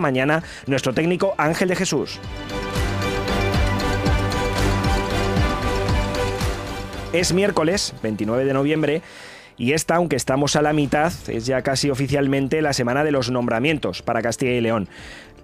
mañana nuestro técnico Ángel de Jesús. Es miércoles 29 de noviembre y esta, aunque estamos a la mitad, es ya casi oficialmente la semana de los nombramientos para Castilla y León.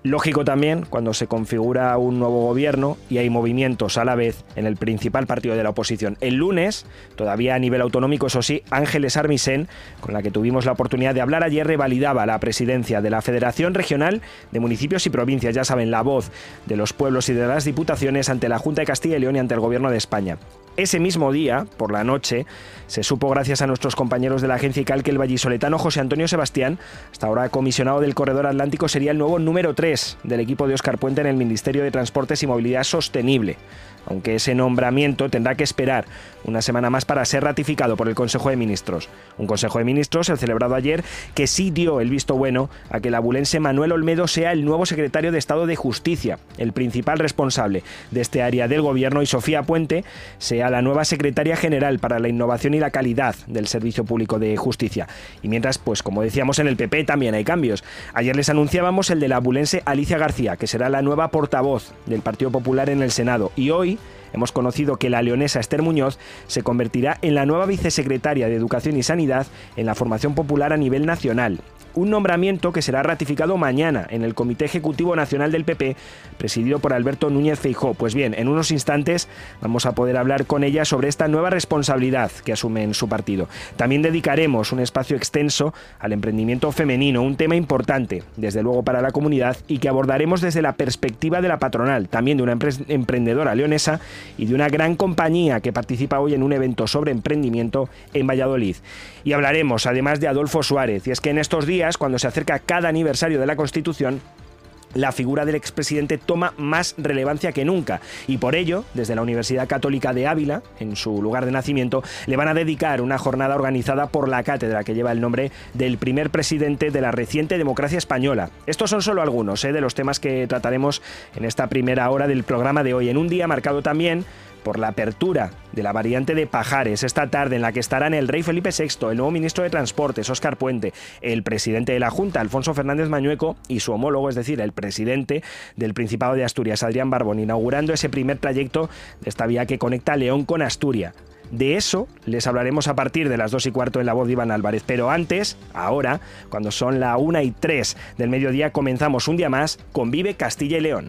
Lógico también cuando se configura un nuevo gobierno y hay movimientos a la vez en el principal partido de la oposición. El lunes, todavía a nivel autonómico, eso sí, Ángeles Armisen, con la que tuvimos la oportunidad de hablar ayer, revalidaba la presidencia de la Federación Regional de Municipios y Provincias, ya saben, la voz de los pueblos y de las diputaciones ante la Junta de Castilla y León y ante el Gobierno de España. Ese mismo día, por la noche, se supo gracias a nuestros compañeros de la agencia ICAL que el vallisoletano José Antonio Sebastián, hasta ahora comisionado del Corredor Atlántico, sería el nuevo número 3 del equipo de Óscar Puente en el Ministerio de Transportes y Movilidad Sostenible aunque ese nombramiento tendrá que esperar una semana más para ser ratificado por el Consejo de Ministros. Un Consejo de Ministros, el celebrado ayer, que sí dio el visto bueno a que el abulense Manuel Olmedo sea el nuevo secretario de Estado de Justicia, el principal responsable de este área del Gobierno, y Sofía Puente sea la nueva secretaria general para la innovación y la calidad del Servicio Público de Justicia. Y mientras, pues como decíamos en el PP, también hay cambios. Ayer les anunciábamos el de la abulense Alicia García, que será la nueva portavoz del Partido Popular en el Senado. Y hoy hemos conocido que la leonesa Esther Muñoz se convertirá en la nueva vicesecretaria de Educación y Sanidad en la formación popular a nivel nacional un nombramiento que será ratificado mañana en el Comité Ejecutivo Nacional del PP, presidido por Alberto Núñez Feijó. Pues bien, en unos instantes vamos a poder hablar con ella sobre esta nueva responsabilidad que asume en su partido. También dedicaremos un espacio extenso al emprendimiento femenino, un tema importante, desde luego para la comunidad, y que abordaremos desde la perspectiva de la patronal, también de una emprendedora leonesa y de una gran compañía que participa hoy en un evento sobre emprendimiento en Valladolid. Y hablaremos además de Adolfo Suárez, y es que en estos días cuando se acerca cada aniversario de la Constitución, la figura del expresidente toma más relevancia que nunca. Y por ello, desde la Universidad Católica de Ávila, en su lugar de nacimiento, le van a dedicar una jornada organizada por la cátedra que lleva el nombre del primer presidente de la reciente democracia española. Estos son solo algunos eh, de los temas que trataremos en esta primera hora del programa de hoy, en un día marcado también por la apertura de la variante de Pajares esta tarde en la que estarán el rey Felipe VI, el nuevo ministro de Transportes, Óscar Puente, el presidente de la Junta, Alfonso Fernández Mañueco, y su homólogo, es decir, el presidente del Principado de Asturias, Adrián Barbón, inaugurando ese primer trayecto de esta vía que conecta León con Asturias. De eso les hablaremos a partir de las 2 y cuarto en la voz de Iván Álvarez. Pero antes, ahora, cuando son la 1 y 3 del mediodía, comenzamos un día más con Vive Castilla y León.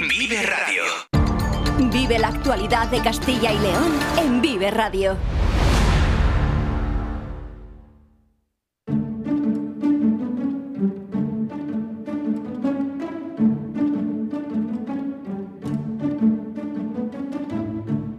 Vive Radio. Vive la actualidad de Castilla y León en Vive Radio.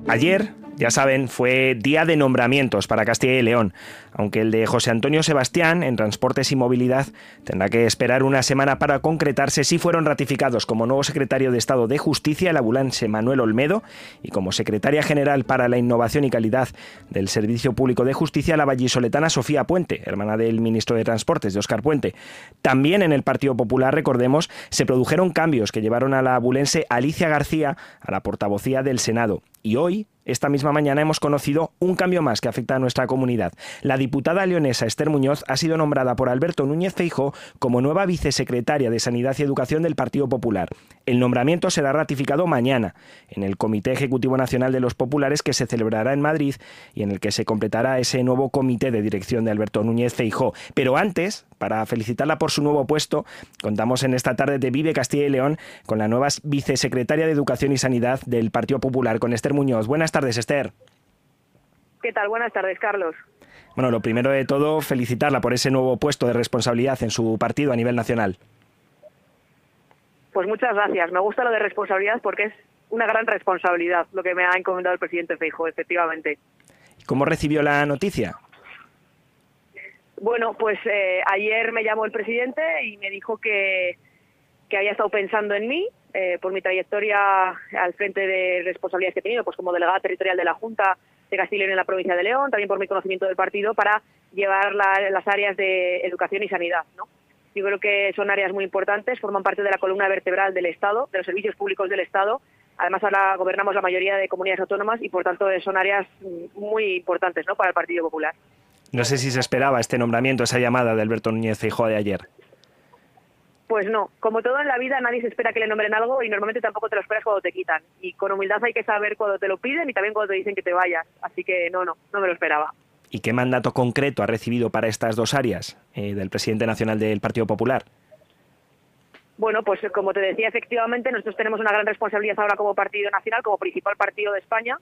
Ayer Ya saben, fue día de nombramientos para Castilla y León, aunque el de José Antonio Sebastián en Transportes y Movilidad tendrá que esperar una semana para concretarse si fueron ratificados como nuevo secretario de Estado de Justicia el abulance Manuel Olmedo y como secretaria general para la innovación y calidad del Servicio Público de Justicia la vallisoletana Sofía Puente, hermana del ministro de Transportes de Óscar Puente. También en el Partido Popular, recordemos, se produjeron cambios que llevaron a la abulense Alicia García a la portavocía del Senado. Y hoy esta misma mañana hemos conocido un cambio más que afecta a nuestra comunidad. La diputada leonesa Esther Muñoz ha sido nombrada por Alberto Núñez Feijo como nueva vicesecretaria de Sanidad y Educación del Partido Popular. El nombramiento será ratificado mañana en el Comité Ejecutivo Nacional de los Populares que se celebrará en Madrid y en el que se completará ese nuevo comité de dirección de Alberto Núñez Feijo. Pero antes, para felicitarla por su nuevo puesto, contamos en esta tarde de Vive Castilla y León con la nueva vicesecretaria de Educación y Sanidad del Partido Popular, con Esther Muñoz. Buenas tardes, Esther. ¿Qué tal? Buenas tardes, Carlos. Bueno, lo primero de todo, felicitarla por ese nuevo puesto de responsabilidad en su partido a nivel nacional. Pues muchas gracias. Me gusta lo de responsabilidad porque es una gran responsabilidad lo que me ha encomendado el presidente Feijo, efectivamente. ¿Cómo recibió la noticia? Bueno, pues eh, ayer me llamó el presidente y me dijo que, que había estado pensando en mí eh, por mi trayectoria al frente de responsabilidades que he tenido, pues como delegada territorial de la Junta de Castilla y León en la provincia de León, también por mi conocimiento del partido para llevar las áreas de educación y sanidad. ¿no? Yo creo que son áreas muy importantes, forman parte de la columna vertebral del Estado, de los servicios públicos del Estado. Además, ahora gobernamos la mayoría de comunidades autónomas y, por tanto, son áreas muy importantes ¿no? para el Partido Popular. No sé si se esperaba este nombramiento, esa llamada de Alberto Núñez Feijóo de ayer. Pues no, como todo en la vida nadie se espera que le nombren algo y normalmente tampoco te lo esperas cuando te quitan. Y con humildad hay que saber cuando te lo piden y también cuando te dicen que te vayas. Así que no, no, no me lo esperaba. ¿Y qué mandato concreto ha recibido para estas dos áreas eh, del presidente nacional del Partido Popular? Bueno, pues como te decía, efectivamente nosotros tenemos una gran responsabilidad ahora como partido nacional, como principal partido de España,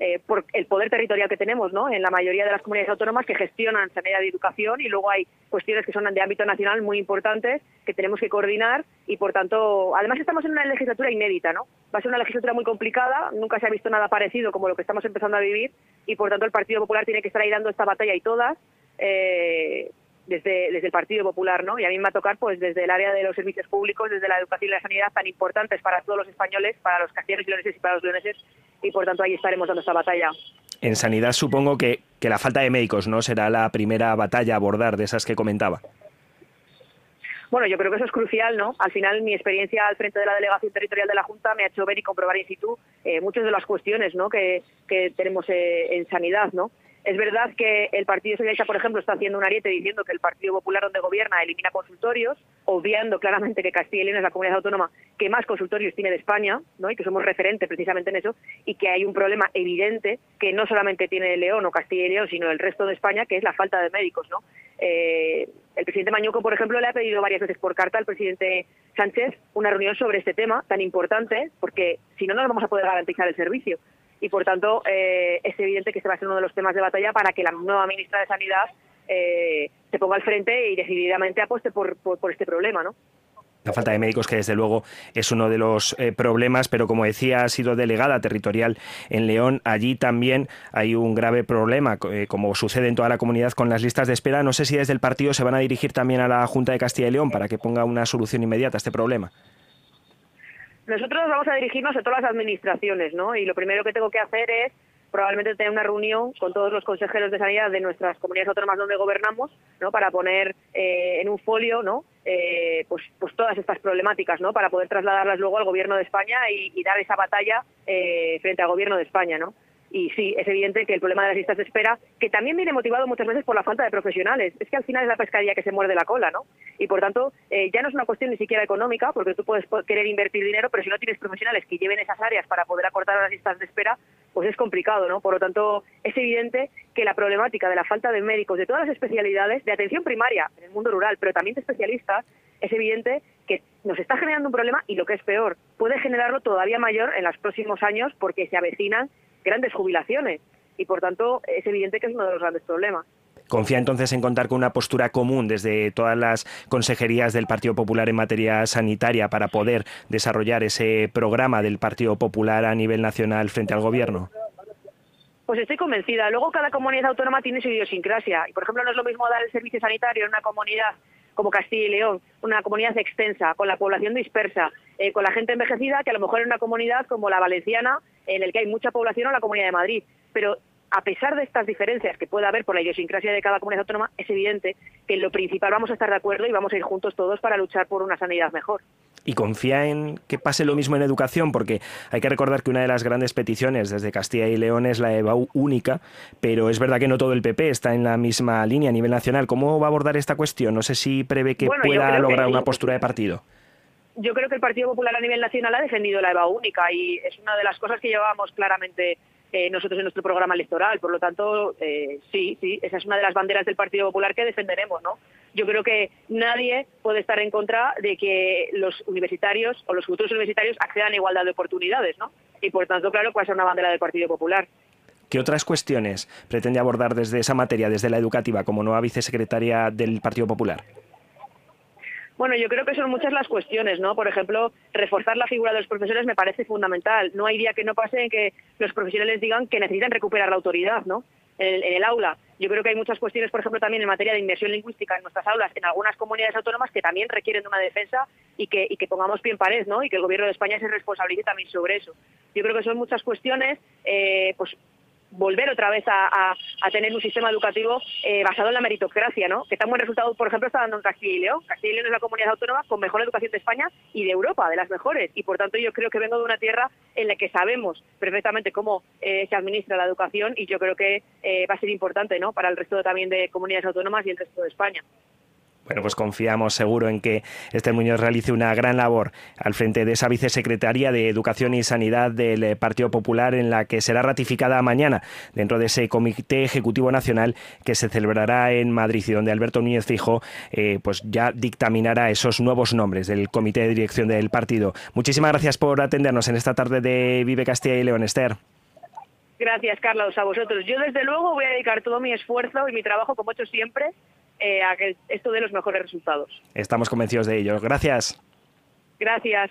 eh, por el poder territorial que tenemos ¿no? en la mayoría de las comunidades autónomas que gestionan sanidad y educación y luego hay cuestiones que son de ámbito nacional muy importantes que tenemos que coordinar y por tanto, además estamos en una legislatura inédita, ¿no? Va a ser una legislatura muy complicada, nunca se ha visto nada parecido como lo que estamos empezando a vivir y por tanto el Partido Popular tiene que estar ahí dando esta batalla y todas. Eh, desde, desde el Partido Popular, ¿no? Y a mí me va a tocar, pues, desde el área de los servicios públicos, desde la educación y la sanidad, tan importantes para todos los españoles, para los castellanos y leoneses y para los leoneses, y por tanto ahí estaremos dando esta batalla. En sanidad supongo que, que la falta de médicos, ¿no? Será la primera batalla a abordar de esas que comentaba. Bueno, yo creo que eso es crucial, ¿no? Al final, mi experiencia al frente de la delegación territorial de la Junta me ha hecho ver y comprobar in situ eh, muchas de las cuestiones, ¿no? Que, que tenemos eh, en sanidad, ¿no? Es verdad que el Partido Socialista, por ejemplo, está haciendo un ariete diciendo que el Partido Popular donde gobierna elimina consultorios, obviando claramente que Castilla y León es la comunidad autónoma que más consultorios tiene de España, ¿no? y que somos referentes precisamente en eso, y que hay un problema evidente que no solamente tiene León o Castilla y León, sino el resto de España, que es la falta de médicos. ¿no? Eh, el presidente Mañuco, por ejemplo, le ha pedido varias veces por carta al presidente Sánchez una reunión sobre este tema tan importante, porque si no, no vamos a poder garantizar el servicio y por tanto eh, es evidente que este va a ser uno de los temas de batalla para que la nueva ministra de Sanidad eh, se ponga al frente y decididamente apueste por, por, este problema, ¿no? La falta de médicos, que desde luego es uno de los eh, problemas, pero como decía, ha sido delegada territorial en León. Allí también hay un grave problema, como sucede en toda la comunidad con las listas de espera. No sé si desde el partido se van a dirigir también a la Junta de Castilla y León para que ponga una solución inmediata a este problema. Nosotros vamos a dirigirnos a todas las administraciones, ¿no? Y lo primero que tengo que hacer es probablemente tener una reunión con todos los consejeros de sanidad de nuestras comunidades autónomas donde gobernamos, ¿no? Para poner eh, en un folio, ¿no? Eh, pues, pues todas estas problemáticas, ¿no? Para poder trasladarlas luego al gobierno de España y, dar esa batalla eh, frente al gobierno de España, ¿no? Y sí, es evidente que el problema de las listas de espera, que también viene motivado muchas veces por la falta de profesionales, es que al final es la pescadilla que se muerde la cola, ¿no? Y por tanto, eh, ya no es una cuestión ni siquiera económica, porque tú puedes querer invertir dinero, pero si no tienes profesionales que lleven esas áreas para poder acortar las listas de espera, pues es complicado, ¿no? Por lo tanto, es evidente que la problemática de la falta de médicos de todas las especialidades, de atención primaria en el mundo rural, pero también de especialistas, es evidente que nos está generando un problema y lo que es peor, puede generarlo todavía mayor en los próximos años porque se avecinan grandes jubilaciones y por tanto es evidente que es uno de los grandes problemas. ¿Confía entonces en contar con una postura común desde todas las consejerías del Partido Popular en materia sanitaria para poder desarrollar ese programa del Partido Popular a nivel nacional frente al Gobierno? Pues estoy convencida. Luego cada comunidad autónoma tiene su idiosincrasia. Y, por ejemplo, no es lo mismo dar el servicio sanitario en una comunidad como Castilla y León, una comunidad extensa, con la población dispersa, eh, con la gente envejecida, que a lo mejor en una comunidad como la valenciana, en el que hay mucha población, o la comunidad de Madrid. Pero a pesar de estas diferencias que pueda haber por la idiosincrasia de cada comunidad autónoma, es evidente que en lo principal vamos a estar de acuerdo y vamos a ir juntos todos para luchar por una sanidad mejor y confía en que pase lo mismo en educación, porque hay que recordar que una de las grandes peticiones desde Castilla y León es la EBAU única, pero es verdad que no todo el PP está en la misma línea a nivel nacional. ¿Cómo va a abordar esta cuestión? No sé si prevé que pueda lograr una postura de partido. Yo creo que el Partido Popular a nivel nacional ha defendido la EBAU única y es una de las cosas que llevábamos claramente eh, nosotros en nuestro programa electoral. Por lo tanto, eh, sí, sí, esa es una de las banderas del Partido Popular que defenderemos, ¿no? Yo creo que nadie puede estar en contra de que los universitarios o los futuros universitarios accedan a igualdad de oportunidades, ¿no? Y por tanto, claro, puede ser una bandera del Partido Popular. ¿Qué otras cuestiones pretende abordar desde esa materia, desde la educativa, como nueva vicesecretaria del Partido Popular? Bueno, yo creo que son muchas las cuestiones, ¿no? Por ejemplo, reforzar la figura de los profesores me parece fundamental. No hay día que no pase en que los profesionales digan que necesitan recuperar la autoridad, ¿no? En el, aula. Yo creo que hay muchas cuestiones, por ejemplo, también en materia de inversión lingüística en nuestras aulas, en algunas comunidades autónomas que también requieren de una defensa y que, y que pongamos pie en pared, ¿no? Y que el gobierno de España se responsabilice también sobre eso. Yo creo que son muchas cuestiones, eh, pues volver otra vez a, tener un sistema educativo eh, basado en la meritocracia, ¿no? Que tan buen resultado, por ejemplo, está dando en Castilla y León. Castilla y León es la comunidad autónoma con mejor educación de España y de Europa, de las mejores. Y por tanto yo creo que vengo de una tierra en la que sabemos perfectamente cómo eh, se administra la educación y yo creo que eh, va a ser importante, ¿no? Para el resto también de comunidades autónomas y el resto de España. Bueno, pues confiamos seguro en que este Muñoz realice una gran labor al frente de esa vicesecretaría de Educación y Sanidad del eh, Partido Popular en la que será ratificada mañana dentro de ese Comité Ejecutivo Nacional que se celebrará en Madrid y donde Alberto Núñez Fijo eh, pues ya dictaminará esos nuevos nombres del Comité de Dirección del partido. Muchísimas gracias por atendernos en esta tarde de Vive Castilla y León, Esther. Gracias, Carlos, a vosotros. Yo desde luego voy a dedicar todo mi esfuerzo y mi trabajo, como he hecho siempre, eh, a que esto dé los mejores resultados. Estamos convencidos de ello. Gracias. Gracias.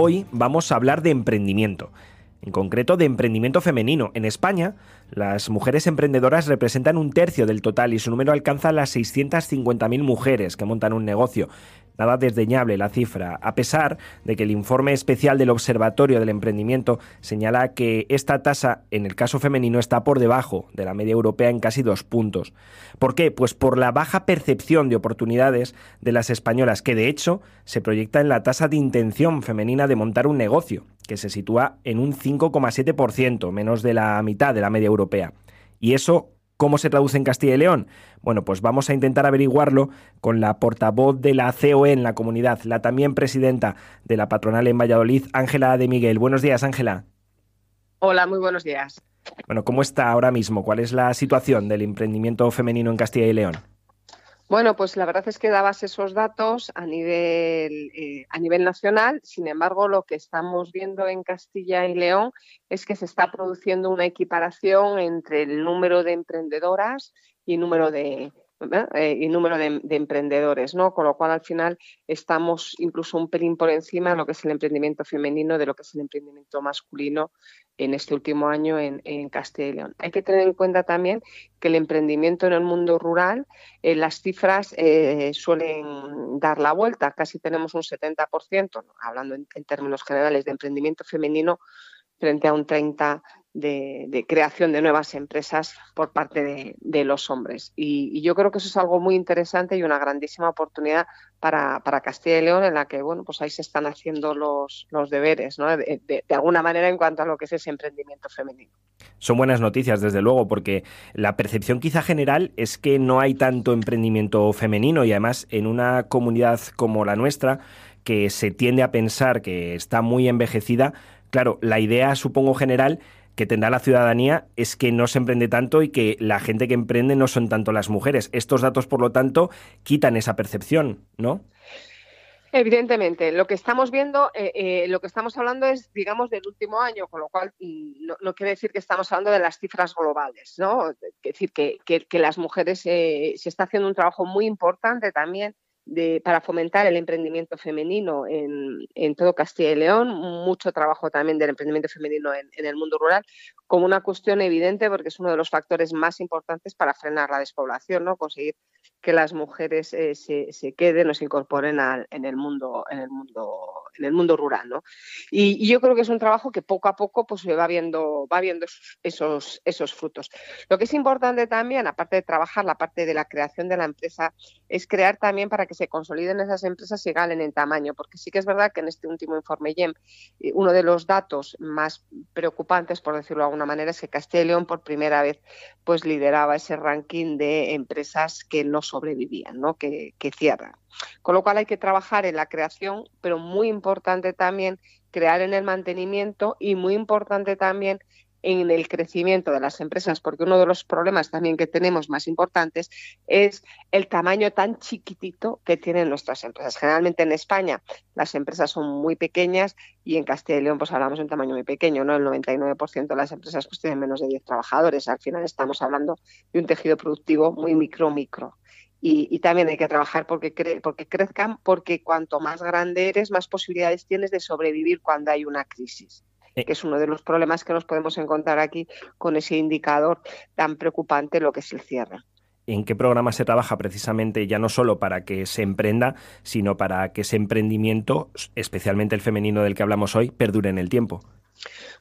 Hoy vamos a hablar de emprendimiento, en concreto de emprendimiento femenino. En España, las mujeres emprendedoras representan un tercio del total y su número alcanza las 650.000 mujeres que montan un negocio. Nada desdeñable la cifra, a pesar de que el informe especial del Observatorio del Emprendimiento señala que esta tasa en el caso femenino está por debajo de la media europea en casi dos puntos. ¿Por qué? Pues por la baja percepción de oportunidades de las españolas, que de hecho se proyecta en la tasa de intención femenina de montar un negocio, que se sitúa en un 5,7%, menos de la mitad de la media europea. Y eso ¿Cómo se traduce en Castilla y León? Bueno, pues vamos a intentar averiguarlo con la portavoz de la COE en la comunidad, la también presidenta de la patronal en Valladolid, Ángela de Miguel. Buenos días, Ángela. Hola, muy buenos días. Bueno, ¿cómo está ahora mismo? ¿Cuál es la situación del emprendimiento femenino en Castilla y León? Bueno, pues la verdad es que dabas esos datos a nivel, eh, a nivel nacional. Sin embargo, lo que estamos viendo en Castilla y León es que se está produciendo una equiparación entre el número de emprendedoras y número de, eh, y número de, emprendedores, ¿no? Con lo cual al final estamos incluso un pelín por encima de lo que es el emprendimiento femenino, de lo que es el emprendimiento masculino en este último año en, Castilla y León. Hay que tener en cuenta también que el emprendimiento en el mundo rural, eh, las cifras eh, suelen dar la vuelta, casi tenemos un 70%, hablando en, términos generales de emprendimiento femenino, frente a un 30% de, creación de nuevas empresas por parte de, los hombres. Y, yo creo que eso es algo muy interesante y una grandísima oportunidad para, Castilla y León en la que, bueno, pues ahí se están haciendo los, los deberes, ¿no? de, de, alguna manera en cuanto a lo que es ese emprendimiento femenino. Son buenas noticias, desde luego, porque la percepción quizá general es que no hay tanto emprendimiento femenino y además en una comunidad como la nuestra, que se tiende a pensar que está muy envejecida, claro, la idea, supongo, general que tendrá la ciudadanía es que no se emprende tanto y que la gente que emprende no son tanto las mujeres. Estos datos, por lo tanto, quitan esa percepción, ¿no? Evidentemente, lo que estamos viendo, eh, eh, lo que estamos hablando es, digamos, del último año, con lo cual mm, no, quiere decir que estamos hablando de las cifras globales, ¿no? Es decir, que, que, las mujeres eh, se está haciendo un trabajo muy importante también para fomentar el emprendimiento femenino en, todo Castilla y León, mucho trabajo también del emprendimiento femenino en, el mundo rural, como una cuestión evidente porque es uno de los factores más importantes para frenar la despoblación, ¿no? conseguir que las mujeres eh, se, queden o se incorporen en el mundo, en el mundo, en el mundo rural. ¿no? Y, yo creo que es un trabajo que poco a poco pues, va viendo, va viendo esos, esos frutos. Lo que es importante también, aparte de trabajar la parte de la creación de la empresa, es crear también para que se consoliden esas empresas y galen en tamaño, porque sí que es verdad que en este último informe YEM, eh, uno de los datos más preocupantes, por decirlo de alguna manera, es que Castilla y León por primera vez pues lideraba ese ranking de empresas que no sobrevivían, ¿no? Que, que cierran. Con lo cual hay que trabajar en la creación, pero muy importante también crear en el mantenimiento y muy importante también en el crecimiento de las empresas, porque uno de los problemas también que tenemos más importantes es el tamaño tan chiquitito que tienen nuestras empresas. Generalmente en España las empresas son muy pequeñas y en Castilla y León pues hablamos de un tamaño muy pequeño, ¿no? El 99% de las empresas pues tienen menos de 10 trabajadores. Al final estamos hablando de un tejido productivo muy micro, micro. Y, también hay que trabajar porque, porque crezcan, porque cuanto más grande eres, más posibilidades tienes de sobrevivir cuando hay una crisis. Eh, que es uno de los problemas que nos podemos encontrar aquí con ese indicador tan preocupante, lo que es el cierre en qué programa se trabaja precisamente ya no solo para que se emprenda, sino para que ese emprendimiento, especialmente el femenino del que hablamos hoy, perdure en el tiempo.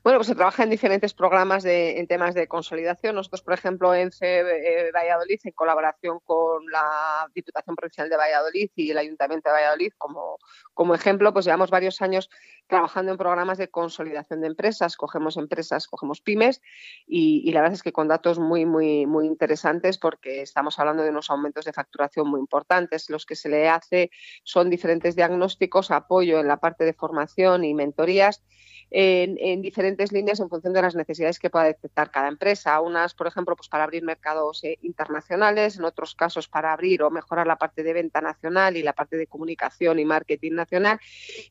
Bueno, pues se trabaja en diferentes programas de, en temas de consolidación. Nosotros, por ejemplo, en CE eh, Valladolid, en colaboración con la Diputación Provincial de Valladolid y el Ayuntamiento de Valladolid, como, como ejemplo, pues llevamos varios años trabajando en programas de consolidación de empresas. Cogemos empresas, cogemos pymes y, la verdad es que con datos muy, muy, muy interesantes porque estamos hablando de unos aumentos de facturación muy importantes. Los que se le hace son diferentes diagnósticos, apoyo en la parte de formación y mentorías en, diferentes líneas en función de las necesidades que pueda detectar cada empresa. Unas, por ejemplo, pues para abrir mercados eh, internacionales, en otros casos para abrir o mejorar la parte de venta nacional y la parte de comunicación y marketing nacional,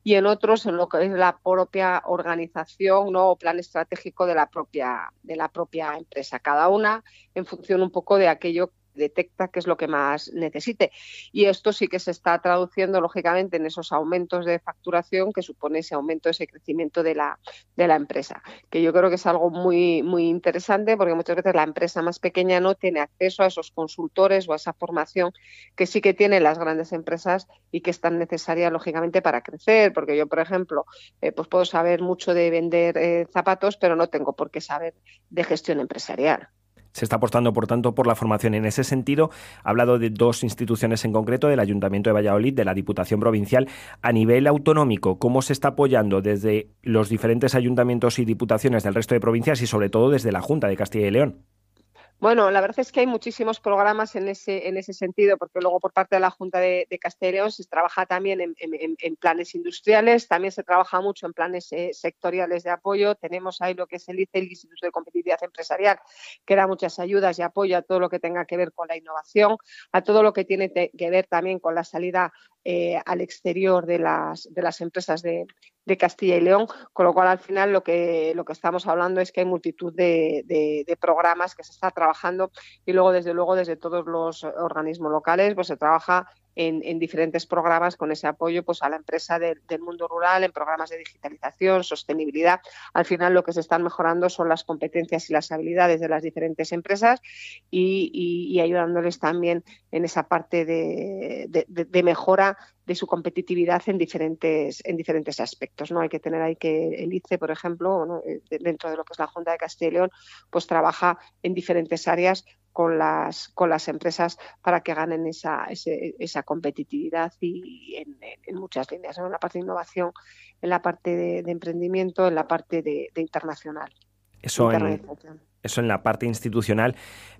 y en otros en lo que es la propia organización ¿no? o plan estratégico de la propia, de la propia empresa. Cada una en función un poco de aquello detecta qué es lo que más necesite. Y esto sí que se está traduciendo, lógicamente, en esos aumentos de facturación que supone ese aumento, ese crecimiento de la, de la empresa, que yo creo que es algo muy, muy interesante porque muchas veces la empresa más pequeña no tiene acceso a esos consultores o a esa formación que sí que tienen las grandes empresas y que es tan necesaria, lógicamente, para crecer, porque yo, por ejemplo, eh, pues puedo saber mucho de vender eh, zapatos, pero no tengo por qué saber de gestión empresarial. Se está apostando, por tanto, por la formación. En ese sentido, ha hablado de dos instituciones en concreto, del Ayuntamiento de Valladolid, de la Diputación Provincial. A nivel autonómico, ¿cómo se está apoyando desde los diferentes ayuntamientos y diputaciones del resto de provincias y, sobre todo, desde la Junta de Castilla y León? Bueno, la verdad es que hay muchísimos programas en ese, en ese sentido, porque luego por parte de la Junta de, de León se trabaja también en, planes industriales, también se trabaja mucho en planes eh, sectoriales de apoyo. Tenemos ahí lo que es el el Instituto de Competitividad Empresarial, que da muchas ayudas y apoyo a todo lo que tenga que ver con la innovación, a todo lo que tiene que ver también con la salida eh, al exterior de las, de las empresas de, Castilla y León, con lo cual al final lo que, lo que estamos hablando es que hay multitud de, programas que se está trabajando y luego desde luego desde todos los organismos locales pues se trabaja en, diferentes programas con ese apoyo pues, a la empresa del mundo rural, en programas de digitalización, sostenibilidad. Al final lo que se están mejorando son las competencias y las habilidades de las diferentes empresas y, ayudándoles también en esa parte de, mejora de su competitividad en diferentes, en diferentes aspectos. ¿no? Hay que tener ahí que el ICE, por ejemplo, eh, dentro de lo que es la Junta de Castilla y León, pues trabaja en diferentes áreas con las, con las empresas para que ganen esa, esa competitividad y en, muchas líneas, en la parte de innovación, en la parte de, emprendimiento, en la parte de, internacional. Eso en, eso en la parte institucional,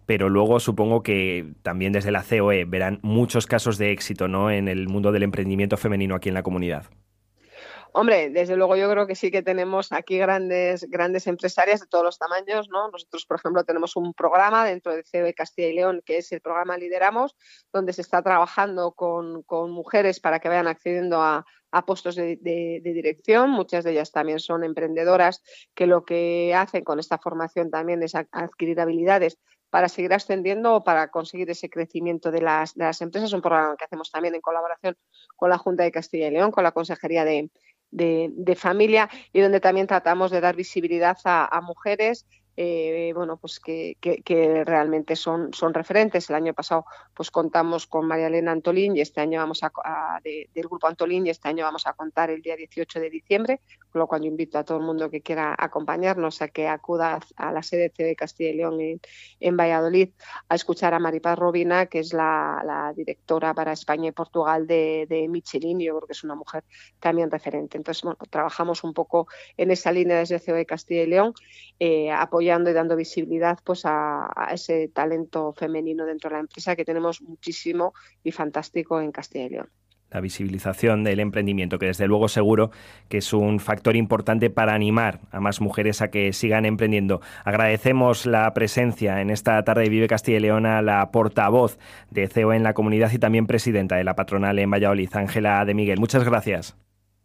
pero luego supongo que también desde la COE verán muchos casos de éxito ¿no? en el mundo del emprendimiento femenino aquí en la comunidad. Hombre, desde luego yo creo que sí que tenemos aquí grandes, grandes empresarias de todos los tamaños, ¿no? Nosotros, por ejemplo, tenemos un programa dentro de COE Castilla y León, que es el programa Lideramos, donde se está trabajando con, mujeres para que vayan accediendo a, puestos de, dirección. Muchas de ellas también son emprendedoras que lo que hacen con esta formación también es adquirir habilidades para seguir ascendiendo o para conseguir ese crecimiento de las, de las empresas. Es un programa que hacemos también en colaboración con la Junta de Castilla y León, con la Consejería de, de, familia y donde también tratamos de dar visibilidad a, mujeres eh, bueno, pues que, realmente son, son referentes. El año pasado pues contamos con María Elena Antolín y este año vamos a, del grupo Antolín y este año vamos a contar el día 18 de diciembre, con lo cual yo invito a todo el mundo que quiera acompañarnos a que acuda a la sede de Castilla y León en, Valladolid a escuchar a Maripaz Robina, que es la, directora para España y Portugal de, de Michelin. Yo creo que es una mujer también referente. Entonces, bueno, trabajamos un poco en esa línea desde COE Castilla y León, eh, apoyando y dando visibilidad pues a, ese talento femenino dentro de la empresa que tenemos muchísimo y fantástico en Castilla y León la visibilización del emprendimiento, que desde luego seguro que es un factor importante para animar a más mujeres a que sigan emprendiendo. Agradecemos la presencia en esta tarde de Vive Castilla y León a la portavoz de CEO en la comunidad y también presidenta de la patronal en Valladolid, Ángela de Miguel. Muchas gracias.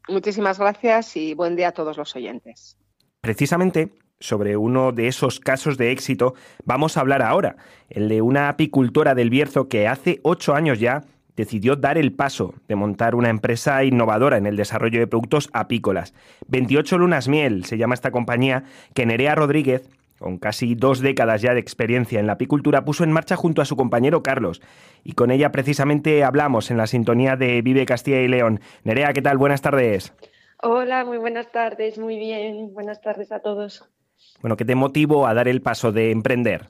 Muchísimas gracias y buen día a todos los oyentes. Precisamente sobre uno de esos casos de éxito vamos a hablar ahora, el de una apicultora del Bierzo que hace ocho años ya decidió dar el paso de montar una empresa innovadora en el desarrollo de productos apícolas. 28 Lunas Miel se llama esta compañía que Nerea Rodríguez, con casi dos décadas ya de experiencia en la apicultura, puso en marcha junto a su compañero Carlos. Y con ella precisamente hablamos en la sintonía de Vive Castilla y León. Nerea, ¿qué tal? Buenas tardes. Hola, muy buenas tardes, muy bien. Buenas tardes a todos. Bueno, ¿qué te motivó a dar el paso de emprender?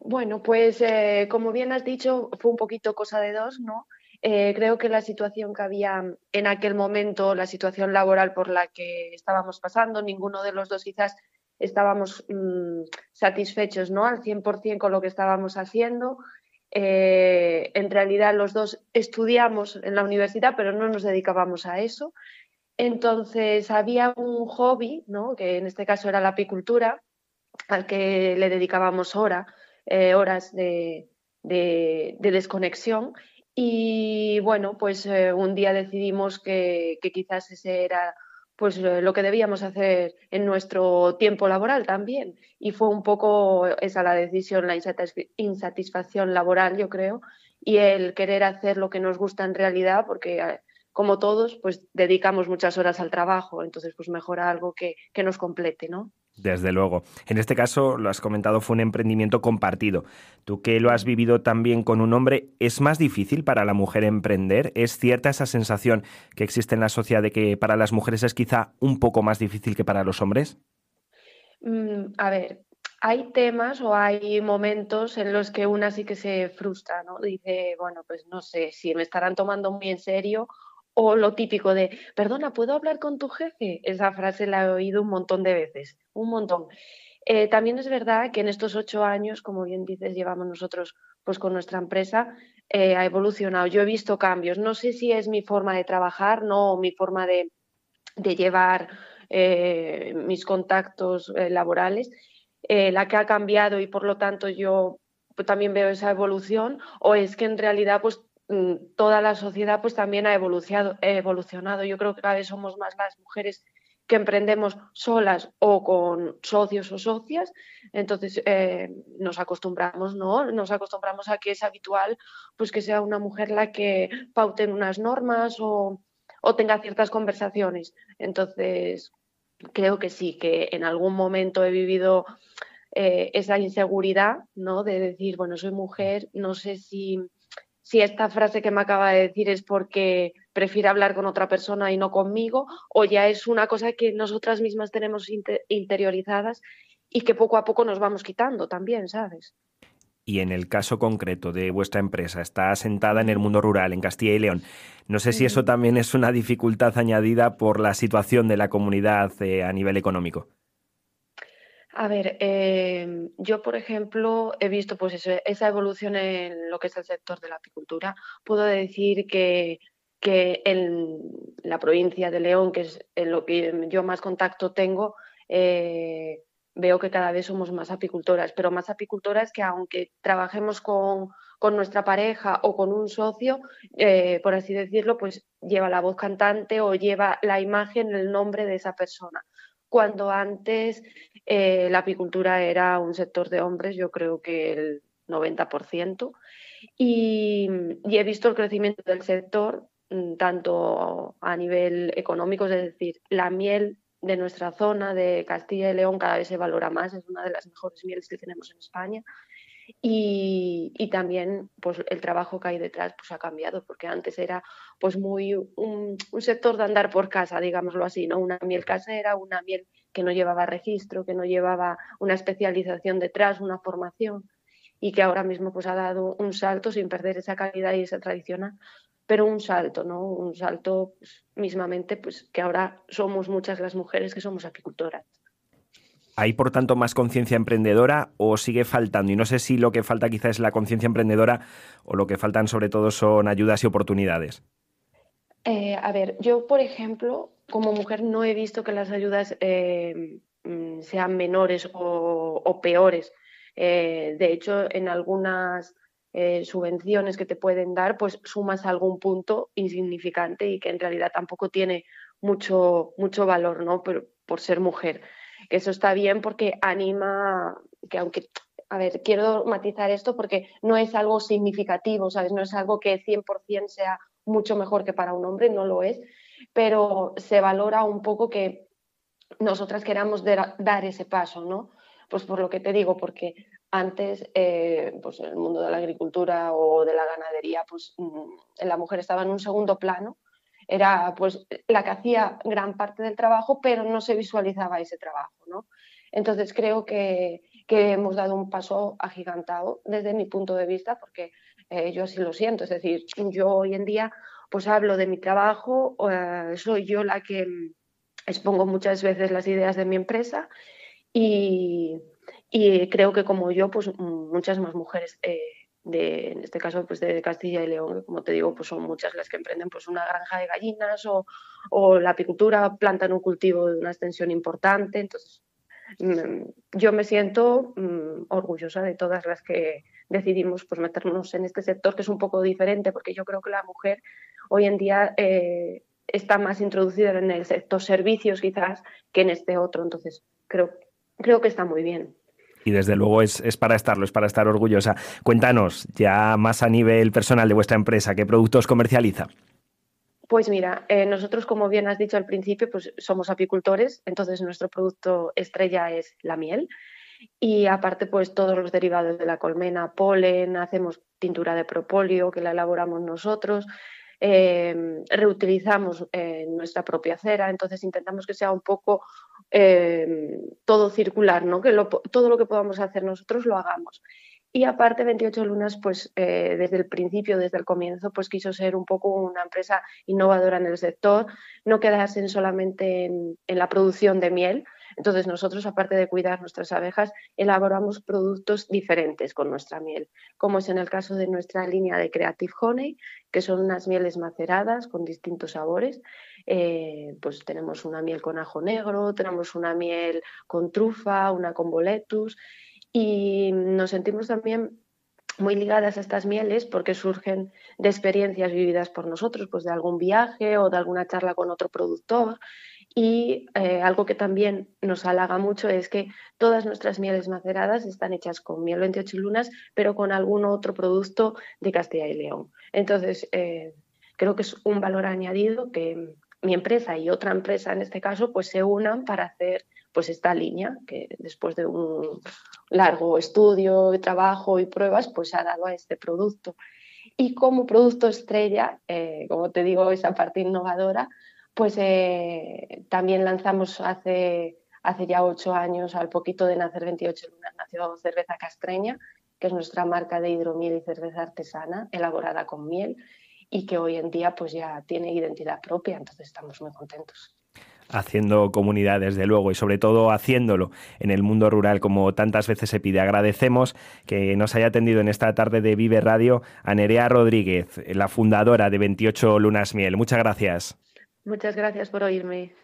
Bueno, pues eh, como bien has dicho, fue un poquito cosa de dos, ¿no? Eh, creo que la situación que había en aquel momento, la situación laboral por la que estábamos pasando, ninguno de los dos quizás estábamos mm, satisfechos ¿no? al 100% con lo que estábamos haciendo. Eh, en realidad los dos estudiamos en la universidad, pero no nos dedicábamos a eso. Entonces había un hobby, ¿no? que en este caso era la apicultura, al que le dedicábamos eh, horas de, desconexión. Y bueno, pues eh, un día decidimos que, quizás ese era pues eh, lo que debíamos hacer en nuestro tiempo laboral también. Y fue un poco esa la decisión, la insatisfacción laboral, yo creo, y el querer hacer lo que nos gusta en realidad, porque como todos, pues dedicamos muchas horas al trabajo, entonces pues mejor algo que, que nos complete, ¿no? Desde luego. En este caso, lo has comentado, fue un emprendimiento compartido. Tú que lo has vivido también con un hombre, ¿es más difícil para la mujer emprender? ¿Es cierta esa sensación que existe en la sociedad de que para las mujeres es quizá un poco más difícil que para los hombres? Mm, a ver, hay temas o hay momentos en los que una sí que se frustra, ¿no? Dice, bueno, pues no sé si me estarán tomando muy en serio o lo típico de, perdona, ¿puedo hablar con tu jefe? Esa frase la he oído un montón de veces, un montón. Eh, también es verdad que en estos ocho años, como bien dices, llevamos nosotros pues con nuestra empresa, eh, ha evolucionado. Yo he visto cambios. No sé si es mi forma de trabajar, no mi forma de, llevar eh, mis contactos laborales, la que ha cambiado y por lo tanto yo también veo esa evolución, o es que en realidad pues toda la sociedad pues también ha evolucionado. Yo creo que cada vez somos más las mujeres que emprendemos solas o con socios o socias, entonces eh, nos acostumbramos, ¿no? Nos acostumbramos a que es habitual pues que sea una mujer la que paute unas normas o, o tenga ciertas conversaciones. Entonces, creo que sí, que en algún momento he vivido eh, esa inseguridad, ¿no? De decir, bueno, soy mujer, no sé si, si esta frase que me acaba de decir es porque prefiere hablar con otra persona y no conmigo, o ya es una cosa que nosotras mismas tenemos interiorizadas y que poco a poco nos vamos quitando también, ¿sabes? y en el caso concreto de vuestra empresa está asentada en el mundo rural, en Castilla y León. No sé si eso también es una dificultad añadida por la situación de la comunidad eh, a nivel económico. A ver, eh, yo por ejemplo he visto pues esa evolución en lo que es el sector de la apicultura. Puedo decir que, en la provincia de León, que es en lo que yo más contacto tengo, eh, veo que cada vez somos más apicultoras, pero más apicultoras que aunque trabajemos con, nuestra pareja o con un socio, eh, por así decirlo, pues lleva la voz cantante o lleva la imagen, el nombre de esa persona. Cuando antes eh, la apicultura era un sector de hombres, yo creo que el 90%, y, y he visto el crecimiento del sector mm, tanto a nivel económico, es decir, la miel de nuestra zona de Castilla y León cada vez se valora más, es una de las mejores mieles que tenemos en España. Y, también pues, el trabajo que hay detrás pues, ha cambiado, porque antes era pues, muy un, sector de andar por casa, digámoslo así, ¿no? una miel casera, una miel que no llevaba registro, que no llevaba una especialización detrás, una formación, y que ahora mismo pues, ha dado un salto sin perder esa calidad y esa tradición pero un salto, ¿no? Un salto pues, mismamente, pues que ahora somos muchas las mujeres que somos apicultoras. ¿Hay, por tanto, más conciencia emprendedora o sigue faltando? Y no sé si lo que falta quizá es la conciencia emprendedora o lo que faltan sobre todo son ayudas y oportunidades. Eh, a ver, yo, por ejemplo, como mujer no he visto que las ayudas eh, mm, sean menores o, peores. Eh, de hecho, en algunas subvenciones que te pueden dar, pues sumas algún punto insignificante y que en realidad tampoco tiene mucho, mucho valor, ¿no? Por, por ser mujer. Que eso está bien porque anima, que aunque, a ver, quiero matizar esto porque no es algo significativo, ¿sabes? No es algo que 100% sea mucho mejor que para un hombre, no lo es, pero se valora un poco que nosotras queramos dar ese paso, ¿no? Pues por lo que te digo, porque antes, eh, pues en el mundo de la agricultura o de la ganadería, pues mm, la mujer estaba en un segundo plano, era pues la que hacía gran parte del trabajo, pero no se visualizaba ese trabajo, ¿no? Entonces creo que, hemos dado un paso agigantado desde mi punto de vista, porque eh, yo así lo siento, es decir, yo hoy en día pues hablo de mi trabajo, eh, soy yo la que expongo muchas veces las ideas de mi empresa y, y creo que como yo, pues muchas más mujeres eh, de, en este caso, pues de Castilla y León, que como te digo, pues son muchas las que emprenden pues una granja de gallinas o, o la apicultura, plantan un cultivo de una extensión importante. Entonces, mm, yo me siento mm, orgullosa de todas las que decidimos pues meternos en este sector, que es un poco diferente, porque yo creo que la mujer hoy en día eh, está más introducida en el sector servicios quizás que en este otro. Entonces, creo, creo que está muy bien y desde luego es, para estarlo, es para estar orgullosa. Cuéntanos, ya más a nivel personal de vuestra empresa, ¿qué productos comercializa? Pues mira, eh, nosotros, como bien has dicho al principio, pues somos apicultores, entonces nuestro producto estrella es la miel. Y aparte, pues todos los derivados de la colmena, polen, hacemos tintura de propóleo que la elaboramos nosotros, eh, reutilizamos eh, nuestra propia cera, entonces intentamos que sea un poco eh, todo circular, ¿no? que todo lo que podamos hacer nosotros lo hagamos. Y aparte, 28 Lunas, pues desde el principio, desde el comienzo, pues quiso ser un poco una empresa innovadora en el sector, no quedarse solamente en, en la producción de miel, entonces nosotros, aparte de cuidar nuestras abejas, elaboramos productos diferentes con nuestra miel, como es en el caso de nuestra línea de Creative Honey, que son unas mieles maceradas con distintos sabores. Eh, pues tenemos una miel con ajo negro, tenemos una miel con trufa, una con boletus y nos sentimos también muy ligadas a estas mieles porque surgen de experiencias vividas por nosotros, pues de algún viaje o de alguna charla con otro productor Y eh, algo que también nos halaga mucho es que todas nuestras mieles maceradas están hechas con miel 28 lunas, pero con algún otro producto de Castilla y León. Entonces, eh, creo que es un valor añadido que mi empresa y otra empresa en este caso pues se unan para hacer pues esta línea que después de un largo estudio, trabajo y pruebas pues ha dado a este producto. Y como producto estrella, eh, como te digo, esa parte innovadora, pues eh, también lanzamos hace, hace ya ocho años, al poquito de nacer 28 lunas, nació cerveza castreña, que es nuestra marca de hidromiel y cerveza artesana, elaborada con miel y que hoy en día pues ya tiene identidad propia, entonces estamos muy contentos haciendo comunidad, desde luego, y sobre todo haciéndolo en el mundo rural, como tantas veces se pide. Agradecemos que nos haya atendido en esta tarde de Vive Radio a Nerea Rodríguez, la fundadora de 28 Lunas Miel. Muchas gracias. Muchas gracias por oírme.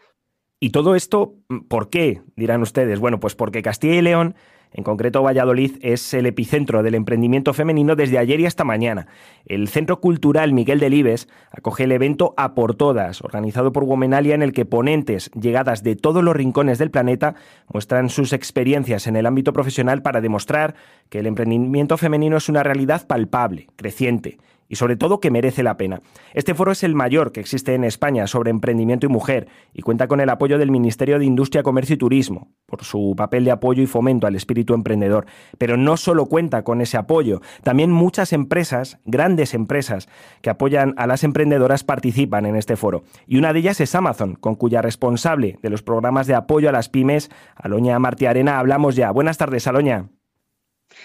¿Y todo esto por qué? Dirán ustedes. Bueno, pues porque Castilla y León en concreto, Valladolid es el epicentro del emprendimiento femenino desde ayer y hasta mañana. El Centro Cultural Miguel Delibes acoge el evento A por Todas, organizado por Womenalia, en el que ponentes llegadas de todos los rincones del planeta muestran sus experiencias en el ámbito profesional para demostrar que el emprendimiento femenino es una realidad palpable, creciente y sobre todo que merece la pena. Este foro es el mayor que existe en España sobre emprendimiento y mujer y cuenta con el apoyo del Ministerio de Industria, Comercio y Turismo por su papel de apoyo y fomento al espíritu emprendedor. Pero no solo cuenta con ese apoyo, también muchas empresas, grandes empresas que apoyan a las emprendedoras participan en este foro. Y una de ellas es Amazon, con cuya responsable de los programas de apoyo a las pymes, Aloña Martiarena, hablamos ya. Buenas tardes, Aloña.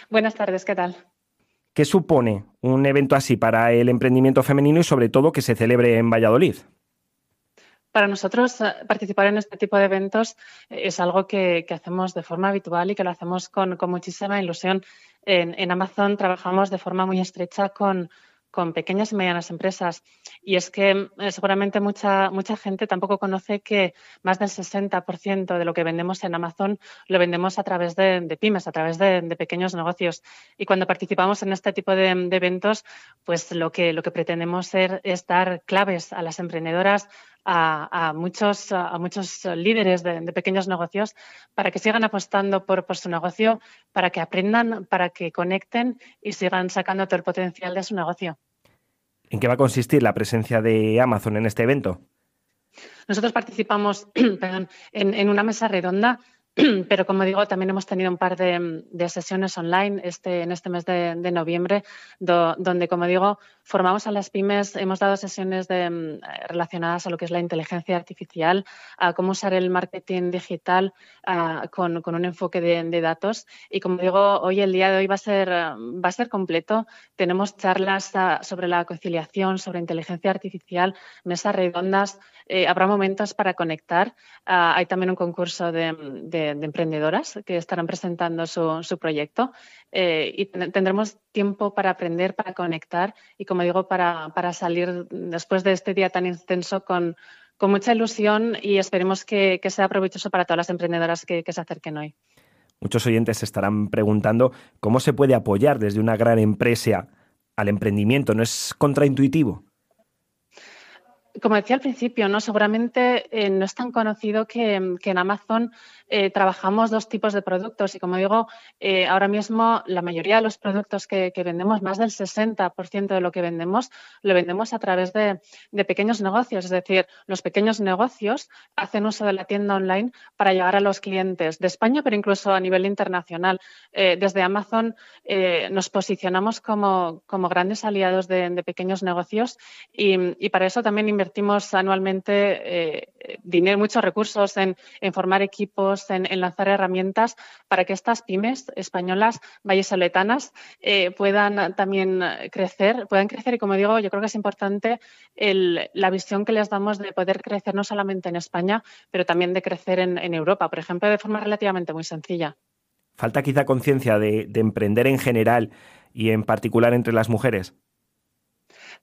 Buenas tardes, ¿qué tal? ¿Qué supone un evento así para el emprendimiento femenino y sobre todo que se celebre en Valladolid? Para nosotros eh, participar en este tipo de eventos eh, es algo que, hacemos de forma habitual y que lo hacemos con, muchísima ilusión. en, Amazon trabajamos de forma muy estrecha con, con pequeñas y medianas empresas. Y es que eh, seguramente mucha, mucha gente tampoco conoce que más del 60% de lo que vendemos en Amazon lo vendemos a través de, pymes, a través de, pequeños negocios. Y cuando participamos en este tipo de, eventos, pues lo que, lo que pretendemos ser, es dar claves a las emprendedoras, a, muchos, a muchos líderes de, pequeños negocios para que sigan apostando por, por, su negocio, para que aprendan, para que conecten y sigan sacando todo el potencial de su negocio. ¿En qué va a consistir la presencia de Amazon en este evento? Nosotros participamos en, una mesa redonda pero como digo, también hemos tenido un par de, sesiones online este, en este mes de, noviembre, donde, como digo, formamos a las pymes, hemos dado sesiones mm, relacionadas a lo que es la inteligencia artificial, a cómo usar el marketing digital con, un enfoque de, datos. Y como digo, hoy el día de hoy va a ser, va a ser completo. Tenemos charlas sobre la conciliación, sobre inteligencia artificial, mesas redondas, eh, habrá momentos para conectar. Ah, hay también un concurso de, emprendedoras que estarán presentando su, proyecto eh, y tendremos tiempo para aprender, para conectar y, como digo, para, salir después de este día tan intenso con, mucha ilusión y esperemos que, sea provechoso para todas las emprendedoras que, que se acerquen hoy. Muchos oyentes se estarán preguntando cómo se puede apoyar desde una gran empresa al emprendimiento. ¿No es contraintuitivo? Como decía al principio, ¿no? seguramente eh, no es tan conocido que, en Amazon eh, trabajamos dos tipos de productos y como digo, eh, ahora mismo la mayoría de los productos que, vendemos, más del 60% de lo que vendemos, lo vendemos a través de, pequeños negocios. Es decir, los pequeños negocios hacen uso de la tienda online para llegar a los clientes de España, pero incluso a nivel internacional. desde Amazon nos posicionamos como, grandes aliados de, pequeños negocios y, para eso también invertimos anualmente dinero, muchos recursos en formar equipos en, lanzar herramientas para que estas pymes españolas vallesoletanas eh, puedan también crecer, puedan crecer y como digo, yo creo que es importante la visión que les damos de poder crecer no solamente en España, pero también de crecer en, Europa, por ejemplo, de forma relativamente muy sencilla. Falta quizá conciencia de, emprender en general y en particular entre las mujeres.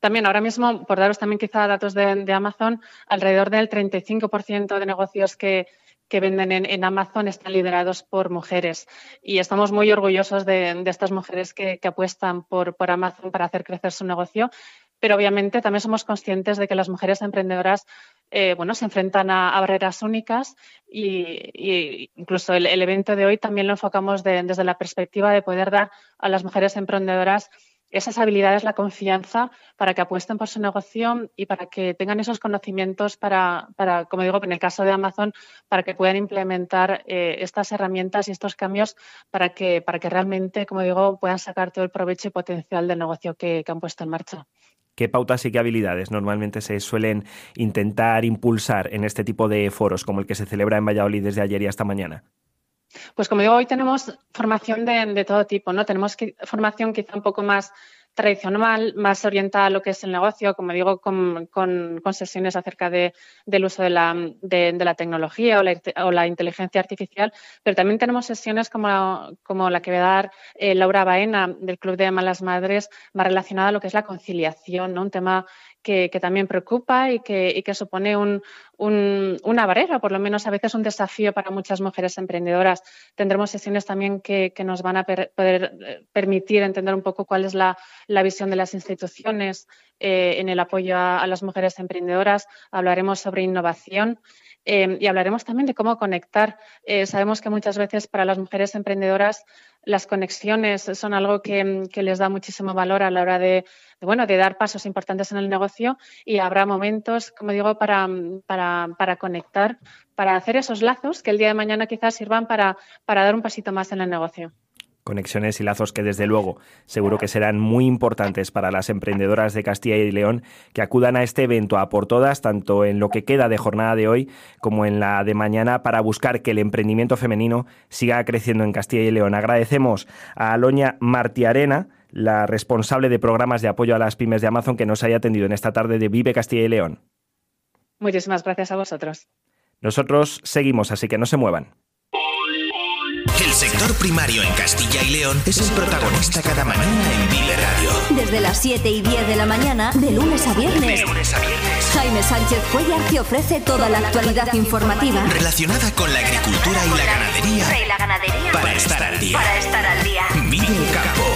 También ahora mismo, por daros también quizá datos de, de Amazon, alrededor del 35% de negocios que, venden en, Amazon están liderados por mujeres. Y estamos muy orgullosos de, estas mujeres que, apuestan por, por Amazon para hacer crecer su negocio. Pero obviamente también somos conscientes de que las mujeres emprendedoras eh, bueno, se enfrentan a, barreras únicas y, incluso el, evento de hoy también lo enfocamos desde la perspectiva de poder dar a las mujeres emprendedoras esas habilidades, la confianza para que apuesten por su negocio y para que tengan esos conocimientos para, para como digo, en el caso de Amazon, para que puedan implementar eh, estas herramientas y estos cambios para que, para que realmente, como digo, puedan sacar todo el provecho y potencial del negocio que, que han puesto en marcha. ¿Qué pautas y qué habilidades normalmente se suelen intentar impulsar en este tipo de foros como el que se celebra en Valladolid desde ayer y hasta mañana? Pues como digo, hoy tenemos formación de, todo tipo, ¿no? Tenemos formación quizá un poco más tradicional, más orientada a lo que es el negocio, como digo, con, sesiones acerca del uso de la, tecnología o la, inteligencia artificial, pero también tenemos sesiones como, la que va a dar eh, Laura Baena del Club de Malas Madres, más relacionada a lo que es la conciliación, ¿no? un tema que, también preocupa y que, supone una barrera, por lo menos a veces un desafío para muchas mujeres emprendedoras. Tendremos sesiones también que, nos van a poder eh, permitir entender un poco cuál es la, visión de las instituciones eh, en el apoyo a, las mujeres emprendedoras. Hablaremos sobre innovación. Eh, y hablaremos también de cómo conectar. sabemos que muchas veces para las mujeres emprendedoras las conexiones son algo que, les da muchísimo valor a la hora de, bueno, de dar pasos importantes en el negocio y habrá momentos, como digo, para, para, conectar, para hacer esos lazos que el día de mañana quizás sirvan para, para dar un pasito más en el negocio conexiones y lazos que desde luego seguro que serán muy importantes para las emprendedoras de Castilla y León que acudan a este evento a por todas, tanto en lo que queda de jornada de hoy como en la de mañana, para buscar que el emprendimiento femenino siga creciendo en Castilla y León. Agradecemos a Aloña Martiarena, la responsable de programas de apoyo a las pymes de Amazon, que nos haya atendido en esta tarde de Vive Castilla y León. Muchísimas gracias a vosotros. Nosotros seguimos, así que no se muevan. El sector primario en Castilla y León es el protagonista cada mañana en Vive Radio. Desde las 7 y 10 de la mañana, de lunes a viernes. Jaime Sánchez Cuellar te ofrece toda la actualidad informativa relacionada con la agricultura y la ganadería. Para estar al día. Para estar al día. Vive el campo.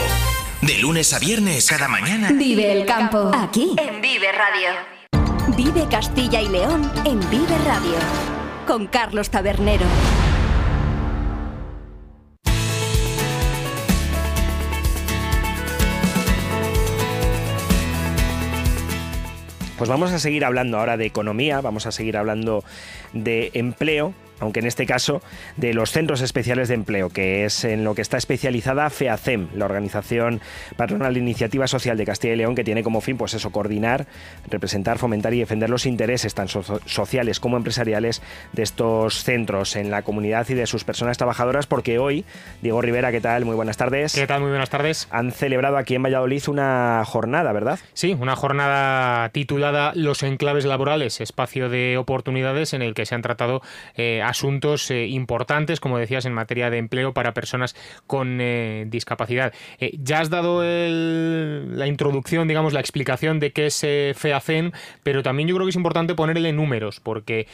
De lunes a viernes, cada mañana. Vive el campo. Aquí. En Vive Radio. Vive Castilla y León en Vive Radio. Con Carlos Tabernero. Pues vamos a seguir hablando ahora de economía, vamos a seguir hablando de empleo aunque en este caso de los centros especiales de empleo, que es en lo que está especializada FEACEM, la organización patronal de iniciativa social de Castilla y León, que tiene como fin, pues eso, coordinar, representar, fomentar y defender los intereses tan sociales como empresariales de estos centros en la comunidad y de sus personas trabajadoras, porque hoy, Diego Rivera, ¿qué tal? Muy buenas tardes. ¿Qué tal? Muy buenas tardes. Han celebrado aquí en Valladolid una jornada, ¿verdad? Sí, una jornada titulada Los enclaves laborales, espacio de oportunidades en el que se han tratado eh, asuntos eh, importantes, como decías, en materia de empleo para personas con eh, discapacidad. Eh, ya has dado la introducción, digamos, la explicación de qué es FEACEN, pero también yo creo que es importante ponerle números, porque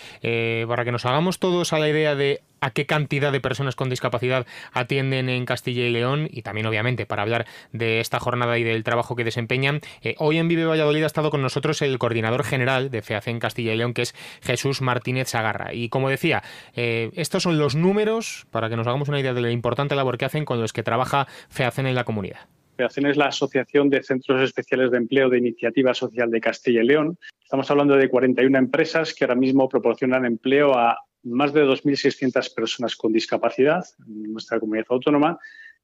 para que nos hagamos todos a la idea de a qué cantidad de personas con discapacidad atienden en Castilla y León y también obviamente para hablar de esta jornada y del trabajo que desempeñan. Eh, hoy en Vive Valladolid ha estado con nosotros el coordinador general de FEACEN Castilla y León que es Jesús Martínez Sagarra. Y como decía, eh, estos son los números para que nos hagamos una idea de la importante labor que hacen con los que trabaja FEACEN en la comunidad. FEACEN es la Asociación de Centros Especiales de Empleo de Iniciativa Social de Castilla y León. Estamos hablando de 41 empresas que ahora mismo proporcionan empleo a más de 2.600 personas con discapacidad en nuestra comunidad autónoma,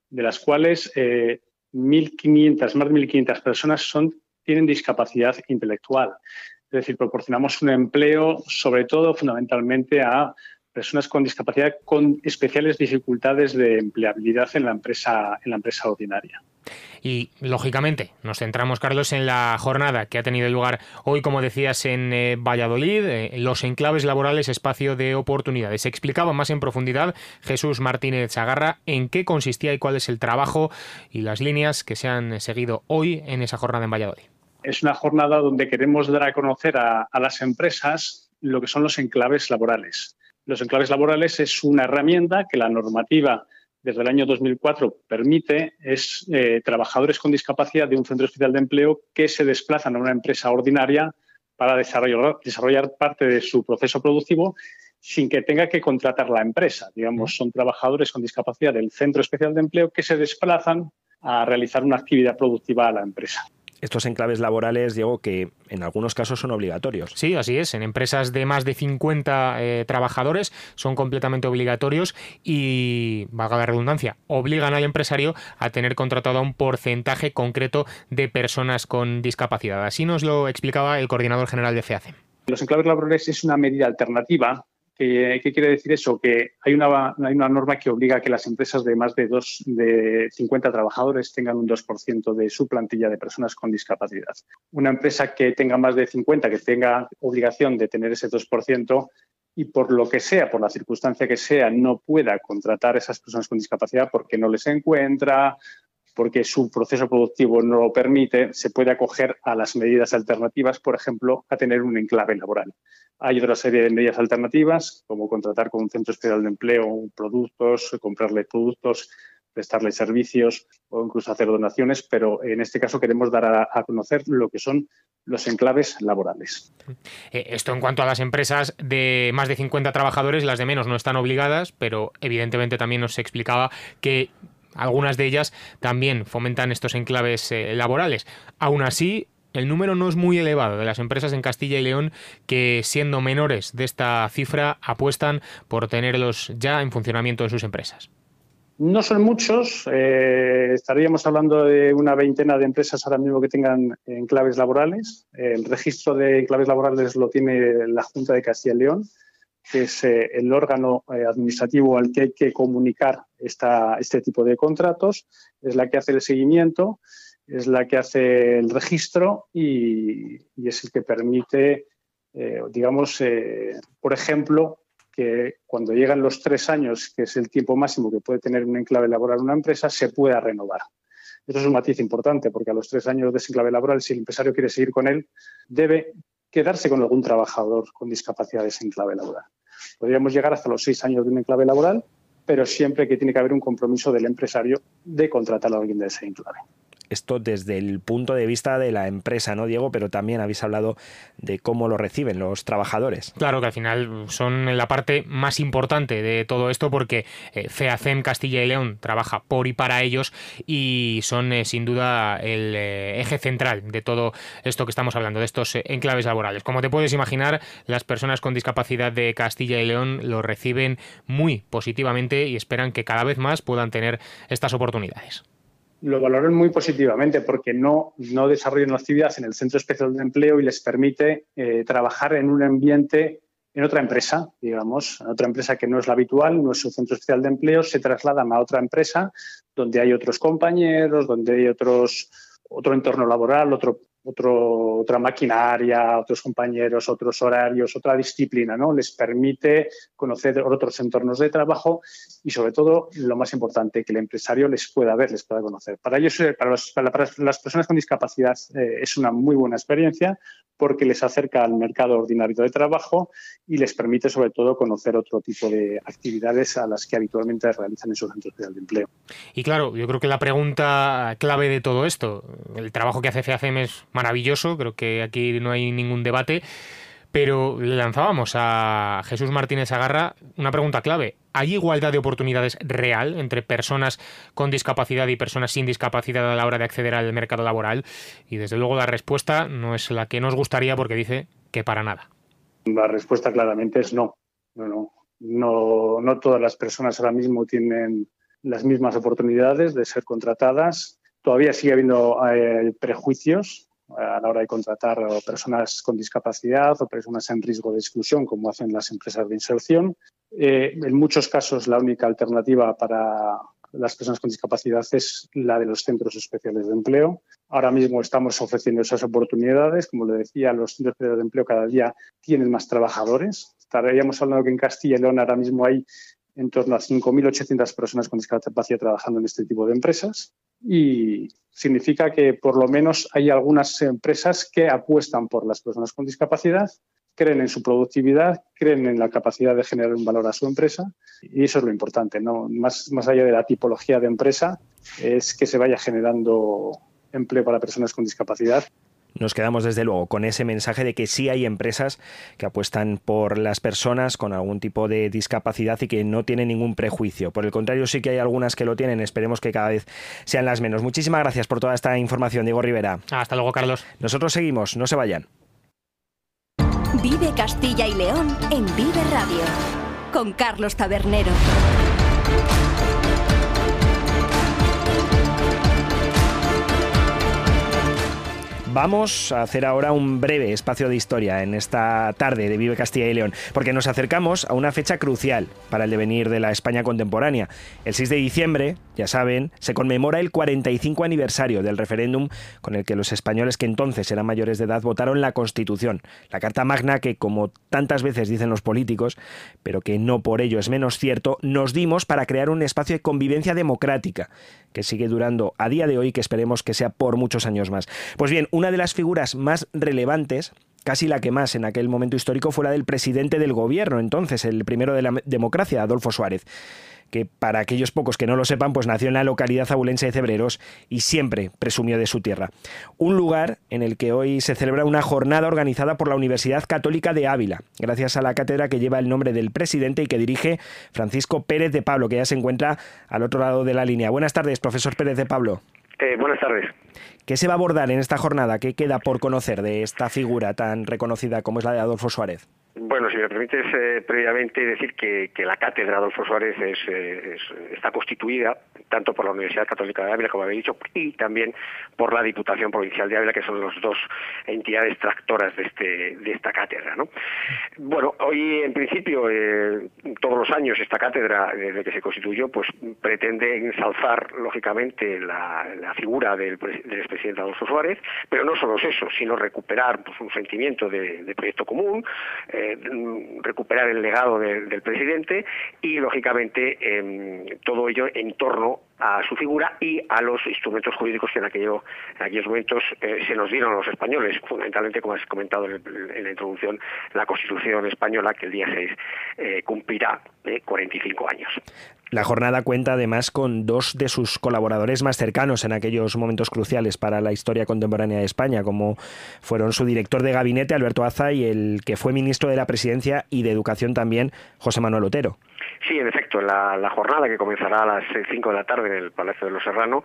de las cuales 1.500, eh, más de 1.500 personas son, tienen discapacidad intelectual. Es decir, proporcionamos un empleo, sobre todo, fundamentalmente a personas con discapacidad con especiales dificultades de empleabilidad en la empresa, en la empresa ordinaria. Y lógicamente nos centramos, Carlos, en la jornada que ha tenido lugar hoy, como decías, en eh, Valladolid, eh, los enclaves laborales, espacio de oportunidades. Explicaba más en profundidad Jesús Martínez Zagarra en qué consistía y cuál es el trabajo y las líneas que se han seguido hoy en esa jornada en Valladolid. Es una jornada donde queremos dar a conocer a las empresas lo que son los enclaves laborales. Los enclaves laborales es una herramienta que la normativa desde el año 2004 permite es eh, trabajadores con discapacidad de un centro especial de empleo que se desplazan a una empresa ordinaria para desarrollar, desarrollar parte de su proceso productivo sin que tenga que contratar la empresa. Digamos, son trabajadores con discapacidad del Centro Especial de Empleo que se desplazan a realizar una actividad productiva a la empresa estos enclaves laborales, Diego, que en algunos casos son obligatorios. Sí, así es. En empresas de más de 50 eh, trabajadores son completamente obligatorios y, valga la redundancia, obligan al empresario a tener contratado a un porcentaje concreto de personas con discapacidad. Así nos lo explicaba el coordinador general de FEACE. Los enclaves laborales es una medida alternativa ¿Qué, quiere decir eso? Que hay una, hay una norma que obliga a que las empresas de más de, dos, de 50 trabajadores tengan un 2% de su plantilla de personas con discapacidad. Una empresa que tenga más de 50, que tenga obligación de tener ese 2%, y por lo que sea, por la circunstancia que sea, no pueda contratar a esas personas con discapacidad porque no les encuentra, porque su proceso productivo no lo permite, se puede acoger a las medidas alternativas, por ejemplo, a tener un enclave laboral. Hay otra serie de medidas alternativas, como contratar con un centro especial de empleo productos, comprarle productos, prestarle servicios o incluso hacer donaciones, pero en este caso queremos dar a, conocer lo que son los enclaves laborales. Eh, esto en cuanto a las empresas de más de 50 trabajadores, las de menos no están obligadas, pero evidentemente también nos explicaba que algunas de ellas también fomentan estos enclaves eh, laborales. Aún así, el número no es muy elevado de las empresas en Castilla y León que, siendo menores de esta cifra, apuestan por tenerlos ya en funcionamiento en sus empresas. No son muchos, eh, estaríamos hablando de una veintena de empresas ahora mismo que tengan enclaves laborales. El registro de enclaves laborales lo tiene la Junta de Castilla y León que es eh, el órgano eh, administrativo al que hay que comunicar esta, este tipo de contratos, es la que hace el seguimiento, es la que hace el registro y, es el que permite, eh, digamos, por ejemplo, que cuando llegan los tres años, que es el tiempo máximo que puede tener un enclave laboral una empresa, se pueda renovar. Eso es un matiz importante, porque a los tres años de ese enclave laboral, si el empresario quiere seguir con él, debe quedarse con algún trabajador con discapacidad de ese enclave laboral. Podríamos llegar hasta los seis años de un enclave laboral, pero siempre que tiene que haber un compromiso del empresario de contratar a alguien de ese enclave esto desde el punto de vista de la empresa, ¿no, Diego? Pero también habéis hablado de cómo lo reciben los trabajadores. Claro que al final son la parte más importante de todo esto porque eh, FEACEM Castilla y León trabaja por y para ellos y son eh, sin duda el eh, eje central de todo esto que estamos hablando, de estos enclaves laborales. Como te puedes imaginar, las personas con discapacidad de Castilla y León lo reciben muy positivamente y esperan que cada vez más puedan tener estas oportunidades lo valoran muy positivamente porque no, no desarrollan la actividad en el Centro Especial de Empleo y les permite eh, trabajar en un ambiente, en otra empresa, digamos, en otra empresa que no es la habitual, no es su Centro Especial de Empleo, se trasladan a otra empresa donde hay otros compañeros, donde hay otros, otro entorno laboral, otro otra maquinaria, otros compañeros, otros horarios, otra disciplina, ¿no? Les permite conocer otros entornos de trabajo y, sobre todo, lo más importante, que el empresario les pueda ver, les pueda conocer. Para ellos, eh, para, las personas con discapacidad, eh, es una muy buena experiencia porque les acerca al mercado ordinario de trabajo y les permite, sobre todo, conocer otro tipo de actividades a las que habitualmente realizan en su centro de empleo. Y claro, yo creo que la pregunta clave de todo esto, el trabajo que hace FEACEM es maravilloso, creo que aquí no hay ningún debate, pero le lanzábamos a Jesús Martínez Agarra una pregunta clave. ¿Hay igualdad de oportunidades real entre personas con discapacidad y personas sin discapacidad a la hora de acceder al mercado laboral? Y desde luego la respuesta no es la que nos gustaría porque dice que para nada. La respuesta claramente es no. No, no, no, todas las personas ahora mismo tienen las mismas oportunidades de ser contratadas. Todavía sigue habiendo eh, prejuicios a la hora de contratar personas con discapacidad o personas en riesgo de exclusión, como hacen las empresas de inserción. Eh, en muchos casos, la única alternativa para las personas con discapacidad es la de los centros especiales de empleo. Ahora mismo estamos ofreciendo esas oportunidades. Como le decía, los centros especiales de empleo cada día tienen más trabajadores. Estaríamos hablando que en Castilla y León ahora mismo hay en torno a 5.800 personas con discapacidad trabajando en este tipo de empresas. Y significa que por lo menos hay algunas empresas que apuestan por las personas con discapacidad, creen en su productividad, creen en la capacidad de generar un valor a su empresa. Y eso es lo importante, ¿no? más, más allá de la tipología de empresa, es que se vaya generando empleo para personas con discapacidad nos quedamos desde luego con ese mensaje de que sí hay empresas que apuestan por las personas con algún tipo de discapacidad y que no tienen ningún prejuicio. Por el contrario, sí que hay algunas que lo tienen. Esperemos que cada vez sean las menos. Muchísimas gracias por toda esta información, Diego Rivera. Hasta luego, Carlos. Nosotros seguimos, no se vayan. Vive Castilla y León en Vive Radio con Carlos Tabernero. Vamos a hacer ahora un breve espacio de historia en esta tarde de Vive Castilla y León, porque nos acercamos a una fecha crucial para el devenir de la España contemporánea. El 6 de diciembre, ya saben, se conmemora el 45 aniversario del referéndum con el que los españoles que entonces eran mayores de edad votaron la Constitución, la Carta Magna que, como tantas veces dicen los políticos, pero que no por ello es menos cierto, nos dimos para crear un espacio de convivencia democrática que sigue durando a día de hoy, que esperemos que sea por muchos años más. Pues bien, una de las figuras más relevantes casi la que más en aquel momento histórico fue la del presidente del gobierno, entonces el primero de la democracia, Adolfo Suárez que para aquellos pocos que no lo sepan, pues nació en la localidad abulense de Cebreros y siempre presumió de su tierra. Un lugar en el que hoy se celebra una jornada organizada por la Universidad Católica de Ávila, gracias a la cátedra que lleva el nombre del presidente y que dirige Francisco Pérez de Pablo, que ya se encuentra al otro lado de la línea. Buenas tardes, profesor Pérez de Pablo. Eh, buenas tardes. ¿Qué se va a abordar en esta jornada? ¿Qué queda por conocer de esta figura tan reconocida como es la de Adolfo Suárez? Bueno, si me permites eh, previamente decir que, la cátedra Adolfo Suárez eh, está constituida tanto por la Universidad Católica de Ávila, como había dicho, y también por la Diputación Provincial de Ávila, que son las dos entidades tractoras de, este, de esta cátedra. ¿no? Bueno, hoy en principio, eh, todos los años, esta cátedra, desde que se constituyó, pues pretende ensalzar, lógicamente, la, figura del, del expresidente Adolfo Suárez, pero no solo eso, sino recuperar pues, un sentimiento de, proyecto común, recuperar el legado del presidente y, lógicamente, em, todo ello en torno a su figura y a los instrumentos jurídicos que en, aquello, en aquellos momentos eh, se nos dieron los españoles, fundamentalmente, como has comentado en, la introducción, la Constitución española, que el día 6 eh, cumplirá 45 eh, años. La jornada cuenta además con dos de sus colaboradores más cercanos en aquellos momentos cruciales para la historia contemporánea de España, como fueron su director de gabinete, Alberto Aza, y el que fue ministro de la Presidencia y de Educación también, José Manuel Otero. Sí, en efecto, la, jornada que comenzará a las 5 de la tarde en el Palacio de los Serrano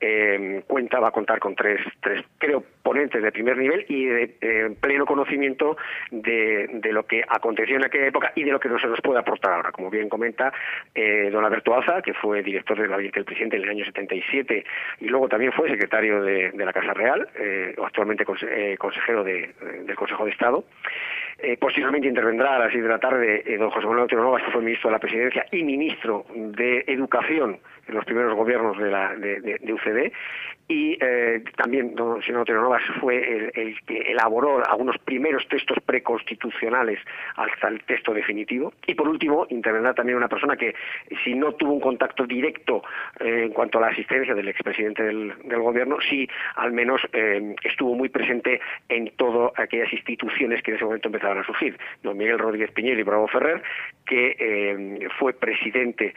eh, cuenta, va a contar con tres, tres, creo, ponentes de primer nivel y de eh, pleno conocimiento de, lo que aconteció en aquella época y de lo que no se nos puede aportar ahora. Como bien comenta eh, don Alberto Aza, que fue director del gabinete del presidente en el año 77 y luego también fue secretario de, la Casa Real, o actualmente consejero del Consejo de Estado. posiblemente intervendrá a las 6 de la tarde don José Manuel Otero Novas, que fue ministro de la Presidencia y ministro de Educación los primeros gobiernos de, la, de, UCD y eh, también don señor Otero Novas fue el, que elaboró algunos primeros textos preconstitucionales hasta el texto definitivo. Y por último intervendrá también una persona que si no tuvo un contacto directo eh, en cuanto a la asistencia del expresidente del, gobierno sí al menos eh, estuvo muy presente en todas aquellas instituciones que en ese momento empezaban a surgir. Don Miguel Rodríguez Piñero y Bravo Ferrer que fue presidente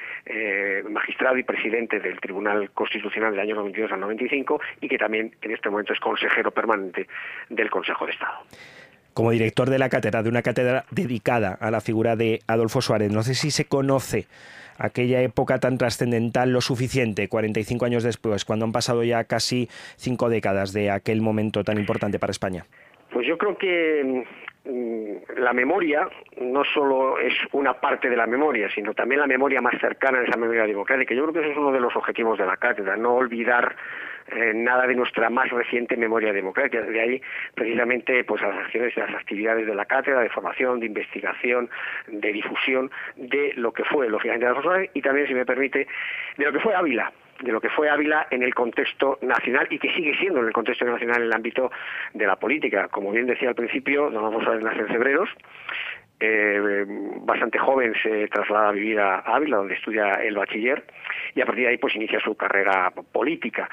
magistrado y presidente del Tribunal Constitucional del año 92 al 95 y que también en este momento es consejero permanente del Consejo de Estado como director de la cátedra, de una cátedra dedicada a la figura de Adolfo Suárez. No sé si se conoce aquella época tan trascendental lo suficiente, 45 años después, cuando han pasado ya casi cinco décadas de aquel momento tan importante para España. Pues yo creo que mm, la memoria no solo es una parte de la memoria, sino también la memoria más cercana a esa memoria democrática. Yo creo que ese es uno de los objetivos de la cátedra, no olvidar eh, nada de nuestra más reciente memoria democrática. De ahí, precisamente, pues las acciones y las actividades de la cátedra, de formación, de investigación, de difusión de lo que fue, lógicamente, la y también, si me permite, de lo que fue Ávila de lo que fue Ávila en el contexto nacional y que sigue siendo en el contexto nacional en el ámbito de la política. Como bien decía al principio, don Alfonso nace en Cebreros, eh, bastante joven se traslada a vivir a Ávila, donde estudia el bachiller, y a partir de ahí pues inicia su carrera política.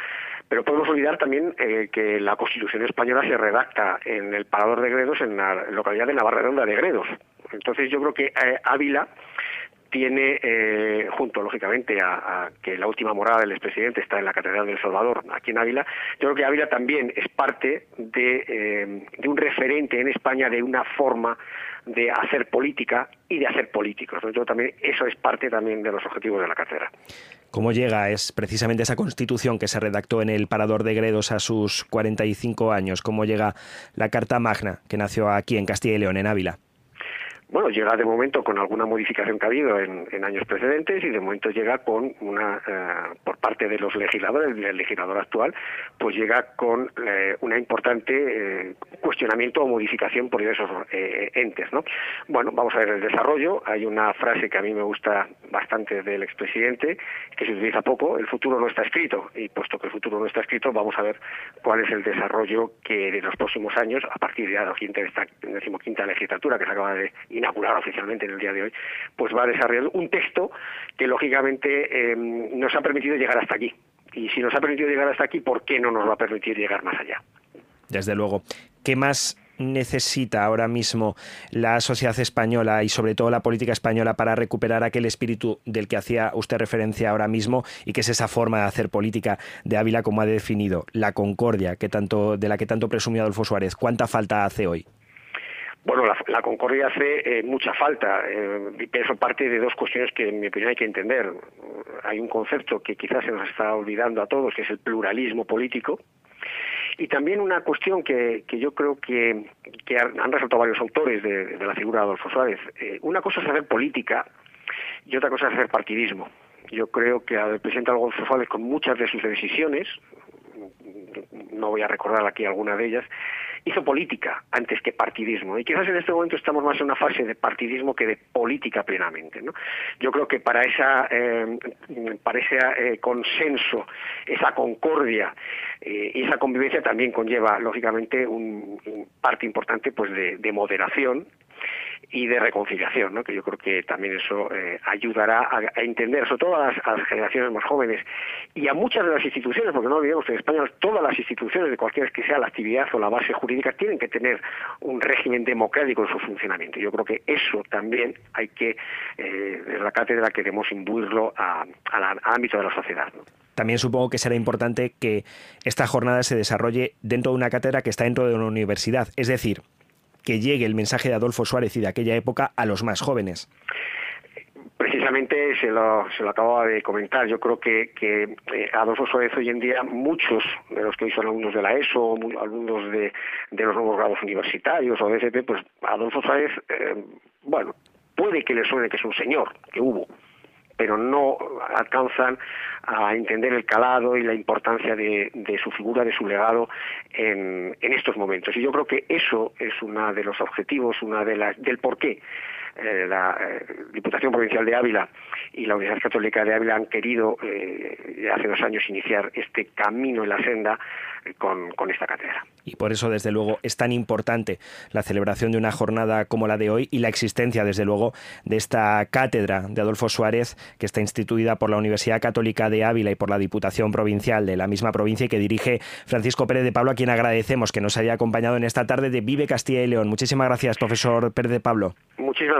Pero podemos olvidar también eh, que la Constitución española se redacta en el Parador de Gredos, en la localidad de Navarredonda de Gredos. Entonces yo creo que eh, Ávila tiene eh, junto lógicamente a, que la última morada del expresidente está en la Catedral del Salvador, aquí en Ávila, yo creo que Ávila también es parte de, de un referente en España de una forma de hacer política y de hacer políticos. Yo también eso es parte también de los objetivos de la cátedra. ¿Cómo llega? Es precisamente esa constitución que se redactó en el Parador de Gredos a sus 45 años. ¿Cómo llega la Carta Magna que nació aquí en Castilla y León, en Ávila? Bueno, llega de momento con alguna modificación que ha habido en, años precedentes y de momento llega con una, eh, por parte de los legisladores, el legislador actual, pues llega con eh, una importante eh, cuestionamiento o modificación por diversos entes, ¿no? Bueno, vamos a ver el desarrollo. Hay una frase que a mí me gusta bastante del expresidente, que se utiliza poco, el futuro no está escrito, y puesto que el futuro no está escrito, vamos a ver cuál es el desarrollo que de los próximos años, a partir de la decimoquinta legislatura que se acaba de inaugurar oficialmente en el día de hoy, pues va a desarrollar un texto que lógicamente eh, nos ha permitido llegar hasta aquí. Y si nos ha permitido llegar hasta aquí, ¿por qué no nos va a permitir llegar más allá? Desde luego. ¿Qué más necesita ahora mismo la sociedad española y sobre todo la política española para recuperar aquel espíritu del que hacía usted referencia ahora mismo y que es esa forma de hacer política de Ávila como ha definido, la concordia que tanto, de la que tanto presumió Adolfo Suárez? ¿Cuánta falta hace hoy? Bueno, la, concordia hace eh, mucha falta, eh, eso parte de dos cuestiones que en mi opinión hay que entender. Hay un concepto que quizás se nos está olvidando a todos, que es el pluralismo político, y también una cuestión que, yo creo que, han resaltado varios autores de, la figura de Adolfo Suárez. Eh, una cosa es hacer política y otra cosa es hacer partidismo. Yo creo que al presidente Adolfo Suárez, con muchas de sus decisiones, no voy a recordar aquí alguna de ellas, hizo política antes que partidismo. Y quizás en este momento estamos más en una fase de partidismo que de política plenamente. ¿no? Yo creo que para, esa, eh, para ese eh, consenso, esa concordia eh, y esa convivencia también conlleva, lógicamente, un, parte importante pues de moderación y de reconciliación, ¿no? que yo creo que también eso eh, ayudará a, entender, sobre todo a las, generaciones más jóvenes y a muchas de las instituciones, porque no olvidemos que en España todas las instituciones, de cualquier que sea la actividad o la base jurídica, tienen que tener un régimen democrático en su funcionamiento. Yo creo que eso también hay que, eh, desde la cátedra, queremos imbuirlo al ámbito de la sociedad. También supongo que será importante que esta jornada se desarrolle dentro de una cátedra que está dentro de una universidad. Es decir, que llegue el mensaje de Adolfo Suárez y de aquella época a los más jóvenes. Precisamente se lo, se lo acababa de comentar. Yo creo que, que eh, Adolfo Suárez hoy en día, muchos de los que hoy son alumnos de la ESO, alumnos de, los nuevos grados universitarios o de FP, pues Adolfo Suárez, eh, bueno, puede que le suene que es un señor, que hubo, pero no alcanzan a entender el calado y la importancia de, su figura, de su legado en, estos momentos. Y yo creo que eso es uno de los objetivos, una de las del por qué eh, la eh, Diputación Provincial de Ávila y la Universidad Católica de Ávila han querido eh, hace dos años iniciar este camino en la senda con, con, esta cátedra. Y por eso, desde luego, es tan importante la celebración de una jornada como la de hoy y la existencia, desde luego, de esta cátedra de Adolfo Suárez, que está instituida por la Universidad Católica de Ávila y por la Diputación Provincial de la misma provincia y que dirige Francisco Pérez de Pablo, a quien agradecemos que nos haya acompañado en esta tarde de Vive Castilla y León. Muchísimas gracias, profesor Pérez de Pablo. Muchísimas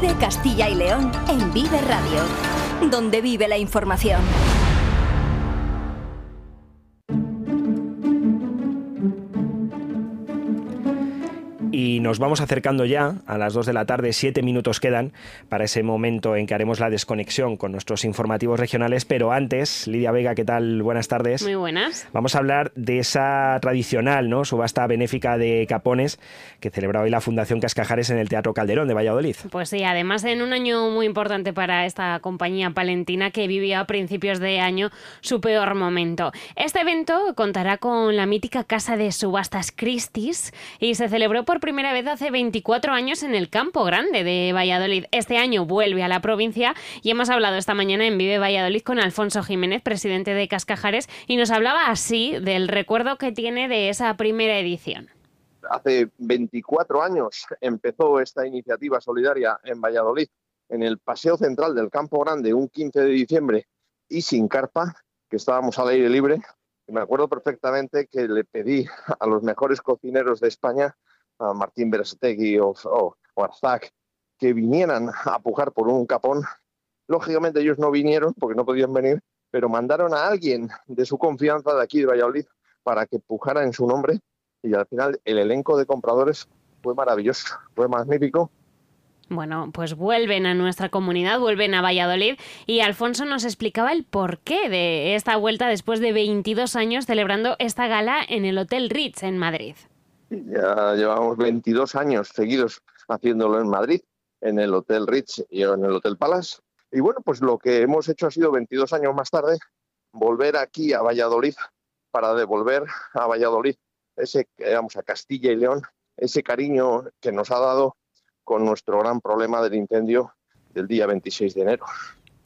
Vive Castilla y León en Vive Radio, donde vive la información. Y nos vamos acercando ya a las 2 de la tarde, siete minutos quedan para ese momento en que haremos la desconexión con nuestros informativos regionales. Pero antes, Lidia Vega, ¿qué tal? Buenas tardes. Muy buenas. Vamos a hablar de esa tradicional ¿no? subasta benéfica de capones que celebra hoy la Fundación Cascajares en el Teatro Calderón de Valladolid. Pues sí, además en un año muy importante para esta compañía palentina que vivía a principios de año su peor momento. Este evento contará con la mítica casa de subastas Christie's y se celebró por primera primera vez hace 24 años en el Campo Grande de Valladolid. Este año vuelve a la provincia y hemos hablado esta mañana en Vive Valladolid con Alfonso Jiménez, presidente de Cascajares, y nos hablaba así del recuerdo que tiene de esa primera edición. Hace 24 años empezó esta iniciativa solidaria en Valladolid, en el Paseo Central del Campo Grande, un 15 de diciembre, y sin carpa, que estábamos al aire libre. Me acuerdo perfectamente que le pedí a los mejores cocineros de España, a Martín Berasategui o, o, Arzac, que vinieran a pujar por un capón. Lógicamente ellos no vinieron porque no podían venir, pero mandaron a alguien de su confianza de aquí de Valladolid para que pujara en su nombre y al final el elenco de compradores fue maravilloso, fue magnífico bueno, pues vuelven a nuestra comunidad, vuelven a Valladolid y Alfonso nos explicaba el porqué de esta vuelta después de 22 años celebrando esta gala en el Hotel Ritz en Madrid. Ya llevamos 22 años seguidos haciéndolo en Madrid, en el Hotel Ritz y en el Hotel Palace. Y bueno, pues lo que hemos hecho ha sido 22 años más tarde volver aquí a Valladolid para devolver a Valladolid ese, vamos, a Castilla y León, ese cariño que nos ha dado con nuestro gran problema del incendio del día 26 de enero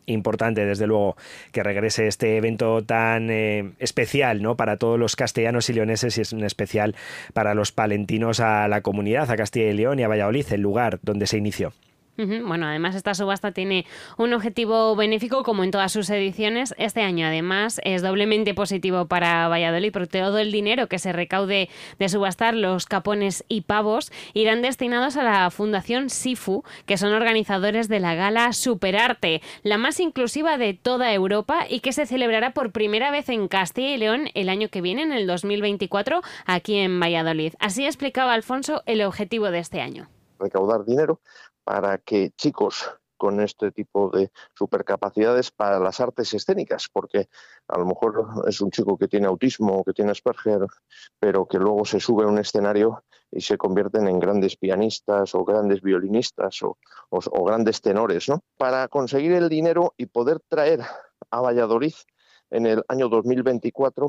importante, desde luego, que regrese este evento tan eh, especial ¿no? para todos los castellanos y leoneses y es un especial para los palentinos a la comunidad, a Castilla y León y a Valladolid, el lugar donde se inició. Bueno, además esta subasta tiene un objetivo benéfico como en todas sus ediciones. Este año además es doblemente positivo para Valladolid porque todo el dinero que se recaude de subastar los capones y pavos irán destinados a la Fundación SIFU, que son organizadores de la gala Superarte, la más inclusiva de toda Europa y que se celebrará por primera vez en Castilla y León el año que viene, en el 2024, aquí en Valladolid. Así explicaba Alfonso el objetivo de este año recaudar dinero para que chicos con este tipo de supercapacidades para las artes escénicas, porque a lo mejor es un chico que tiene autismo o que tiene Asperger, pero que luego se sube a un escenario y se convierten en grandes pianistas o grandes violinistas o, o grandes tenores, ¿no? Para conseguir el dinero y poder traer a Valladolid en el año 2024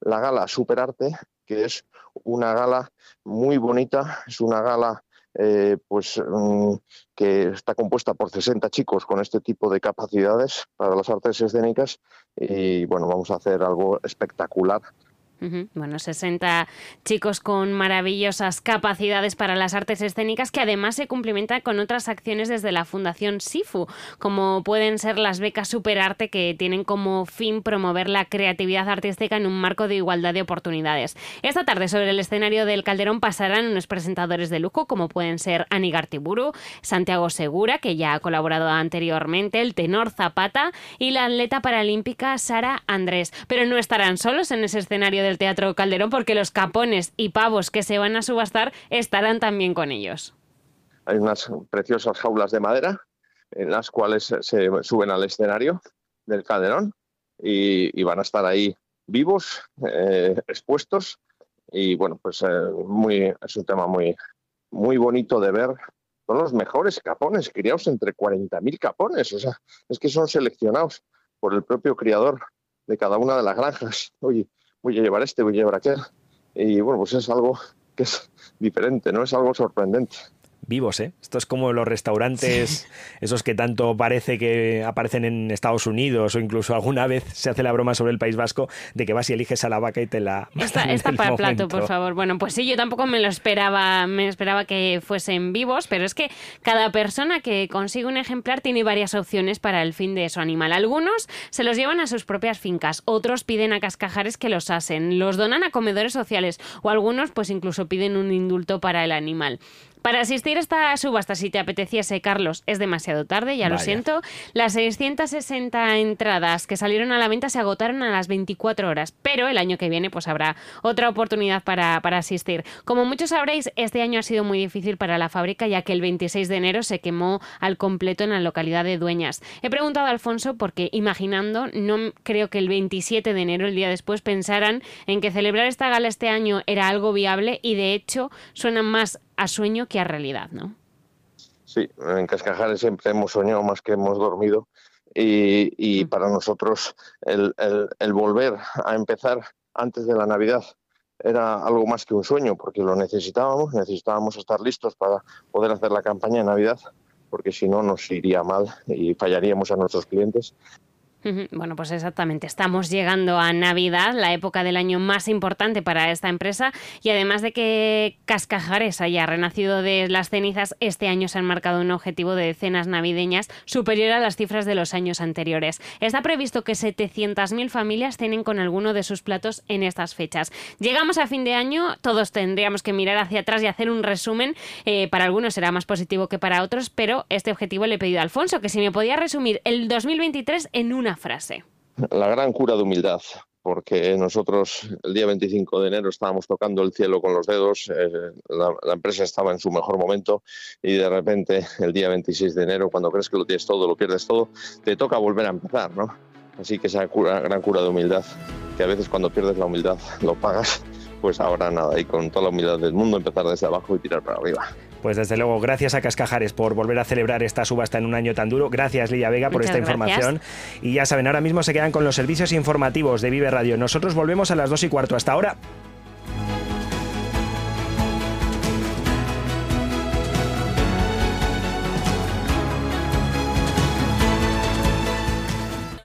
la gala Superarte, que es una gala muy bonita, es una gala eh, pues mm, que está compuesta por 60 chicos con este tipo de capacidades para las artes escénicas. Y bueno, vamos a hacer algo espectacular bueno, 60 chicos con maravillosas capacidades para las artes escénicas que además se complementan con otras acciones desde la Fundación SIFU, como pueden ser las becas Superarte que tienen como fin promover la creatividad artística en un marco de igualdad de oportunidades. Esta tarde sobre el escenario del Calderón pasarán unos presentadores de lujo como pueden ser Ani Gartiburu, Santiago Segura, que ya ha colaborado anteriormente, el tenor Zapata y la atleta paralímpica Sara Andrés. Pero no estarán solos en ese escenario del Teatro Calderón porque los capones y pavos que se van a subastar estarán también con ellos. Hay unas preciosas jaulas de madera en las cuales se suben al escenario del Calderón y, van a estar ahí vivos, eh, expuestos y bueno, pues eh, muy, es un tema muy, muy bonito de ver. Son los mejores capones, criados entre 40.000 capones, o sea, es que son seleccionados por el propio criador de cada una de las granjas. Oye, voy a llevar este, voy a llevar aquel. Y bueno, pues es algo que es diferente, ¿no? Es algo sorprendente vivos, ¿eh? Esto es como los restaurantes, esos que tanto parece que aparecen en Estados Unidos o incluso alguna vez se hace la broma sobre el País Vasco de que vas y eliges a la vaca y te la... Está, está para el plato, por favor. Bueno, pues sí, yo tampoco me lo esperaba, me esperaba que fuesen vivos, pero es que cada persona que consigue un ejemplar tiene varias opciones para el fin de su animal. Algunos se los llevan a sus propias fincas, otros piden a cascajares que los asen, los donan a comedores sociales o algunos pues incluso piden un indulto para el animal. Para asistir a esta subasta, si te apeteciese, Carlos, es demasiado tarde, ya lo siento. Las 660 entradas que salieron a la venta se agotaron a las 24 horas, pero el año que viene pues habrá otra oportunidad para, para asistir. Como muchos sabréis, este año ha sido muy difícil para la fábrica ya que el 26 de enero se quemó al completo en la localidad de Dueñas. He preguntado a Alfonso porque imaginando, no creo que el 27 de enero, el día después, pensaran en que celebrar esta gala este año era algo viable y de hecho suena más a sueño que a realidad, ¿no? Sí, en Cascajares siempre hemos soñado más que hemos dormido y, para nosotros el, volver a empezar antes de la Navidad era algo más que un sueño, porque lo necesitábamos, necesitábamos estar listos para poder hacer la campaña de Navidad, porque si no nos iría mal y fallaríamos a nuestros clientes. Bueno, pues exactamente. Estamos llegando a Navidad, la época del año más importante para esta empresa. Y además de que Cascajares haya renacido de las cenizas, este año se han marcado un objetivo de decenas navideñas superior a las cifras de los años anteriores. Está previsto que 700.000 familias tienen con alguno de sus platos en estas fechas. Llegamos a fin de año, todos tendríamos que mirar hacia atrás y hacer un resumen. Eh, para algunos será más positivo que para otros, pero este objetivo le he pedido a Alfonso que si me podía resumir el 2023 en una frase. La gran cura de humildad, porque nosotros el día 25 de enero estábamos tocando el cielo con los dedos, eh, la, empresa estaba en su mejor momento y de repente el día 26 de enero, cuando crees que lo tienes todo, lo pierdes todo, te toca volver a empezar, ¿no? Así que esa gran cura de humildad, que a veces cuando pierdes la humildad lo pagas, pues ahora nada, y con toda la humildad del mundo empezar desde abajo y tirar para arriba. Pues desde luego, gracias a Cascajares por volver a celebrar esta subasta en un año tan duro. Gracias, Lilla Vega, por esta información. Y ya saben, ahora mismo se quedan con los servicios informativos de Vive Radio. Nosotros volvemos a las dos y cuarto. Hasta ahora.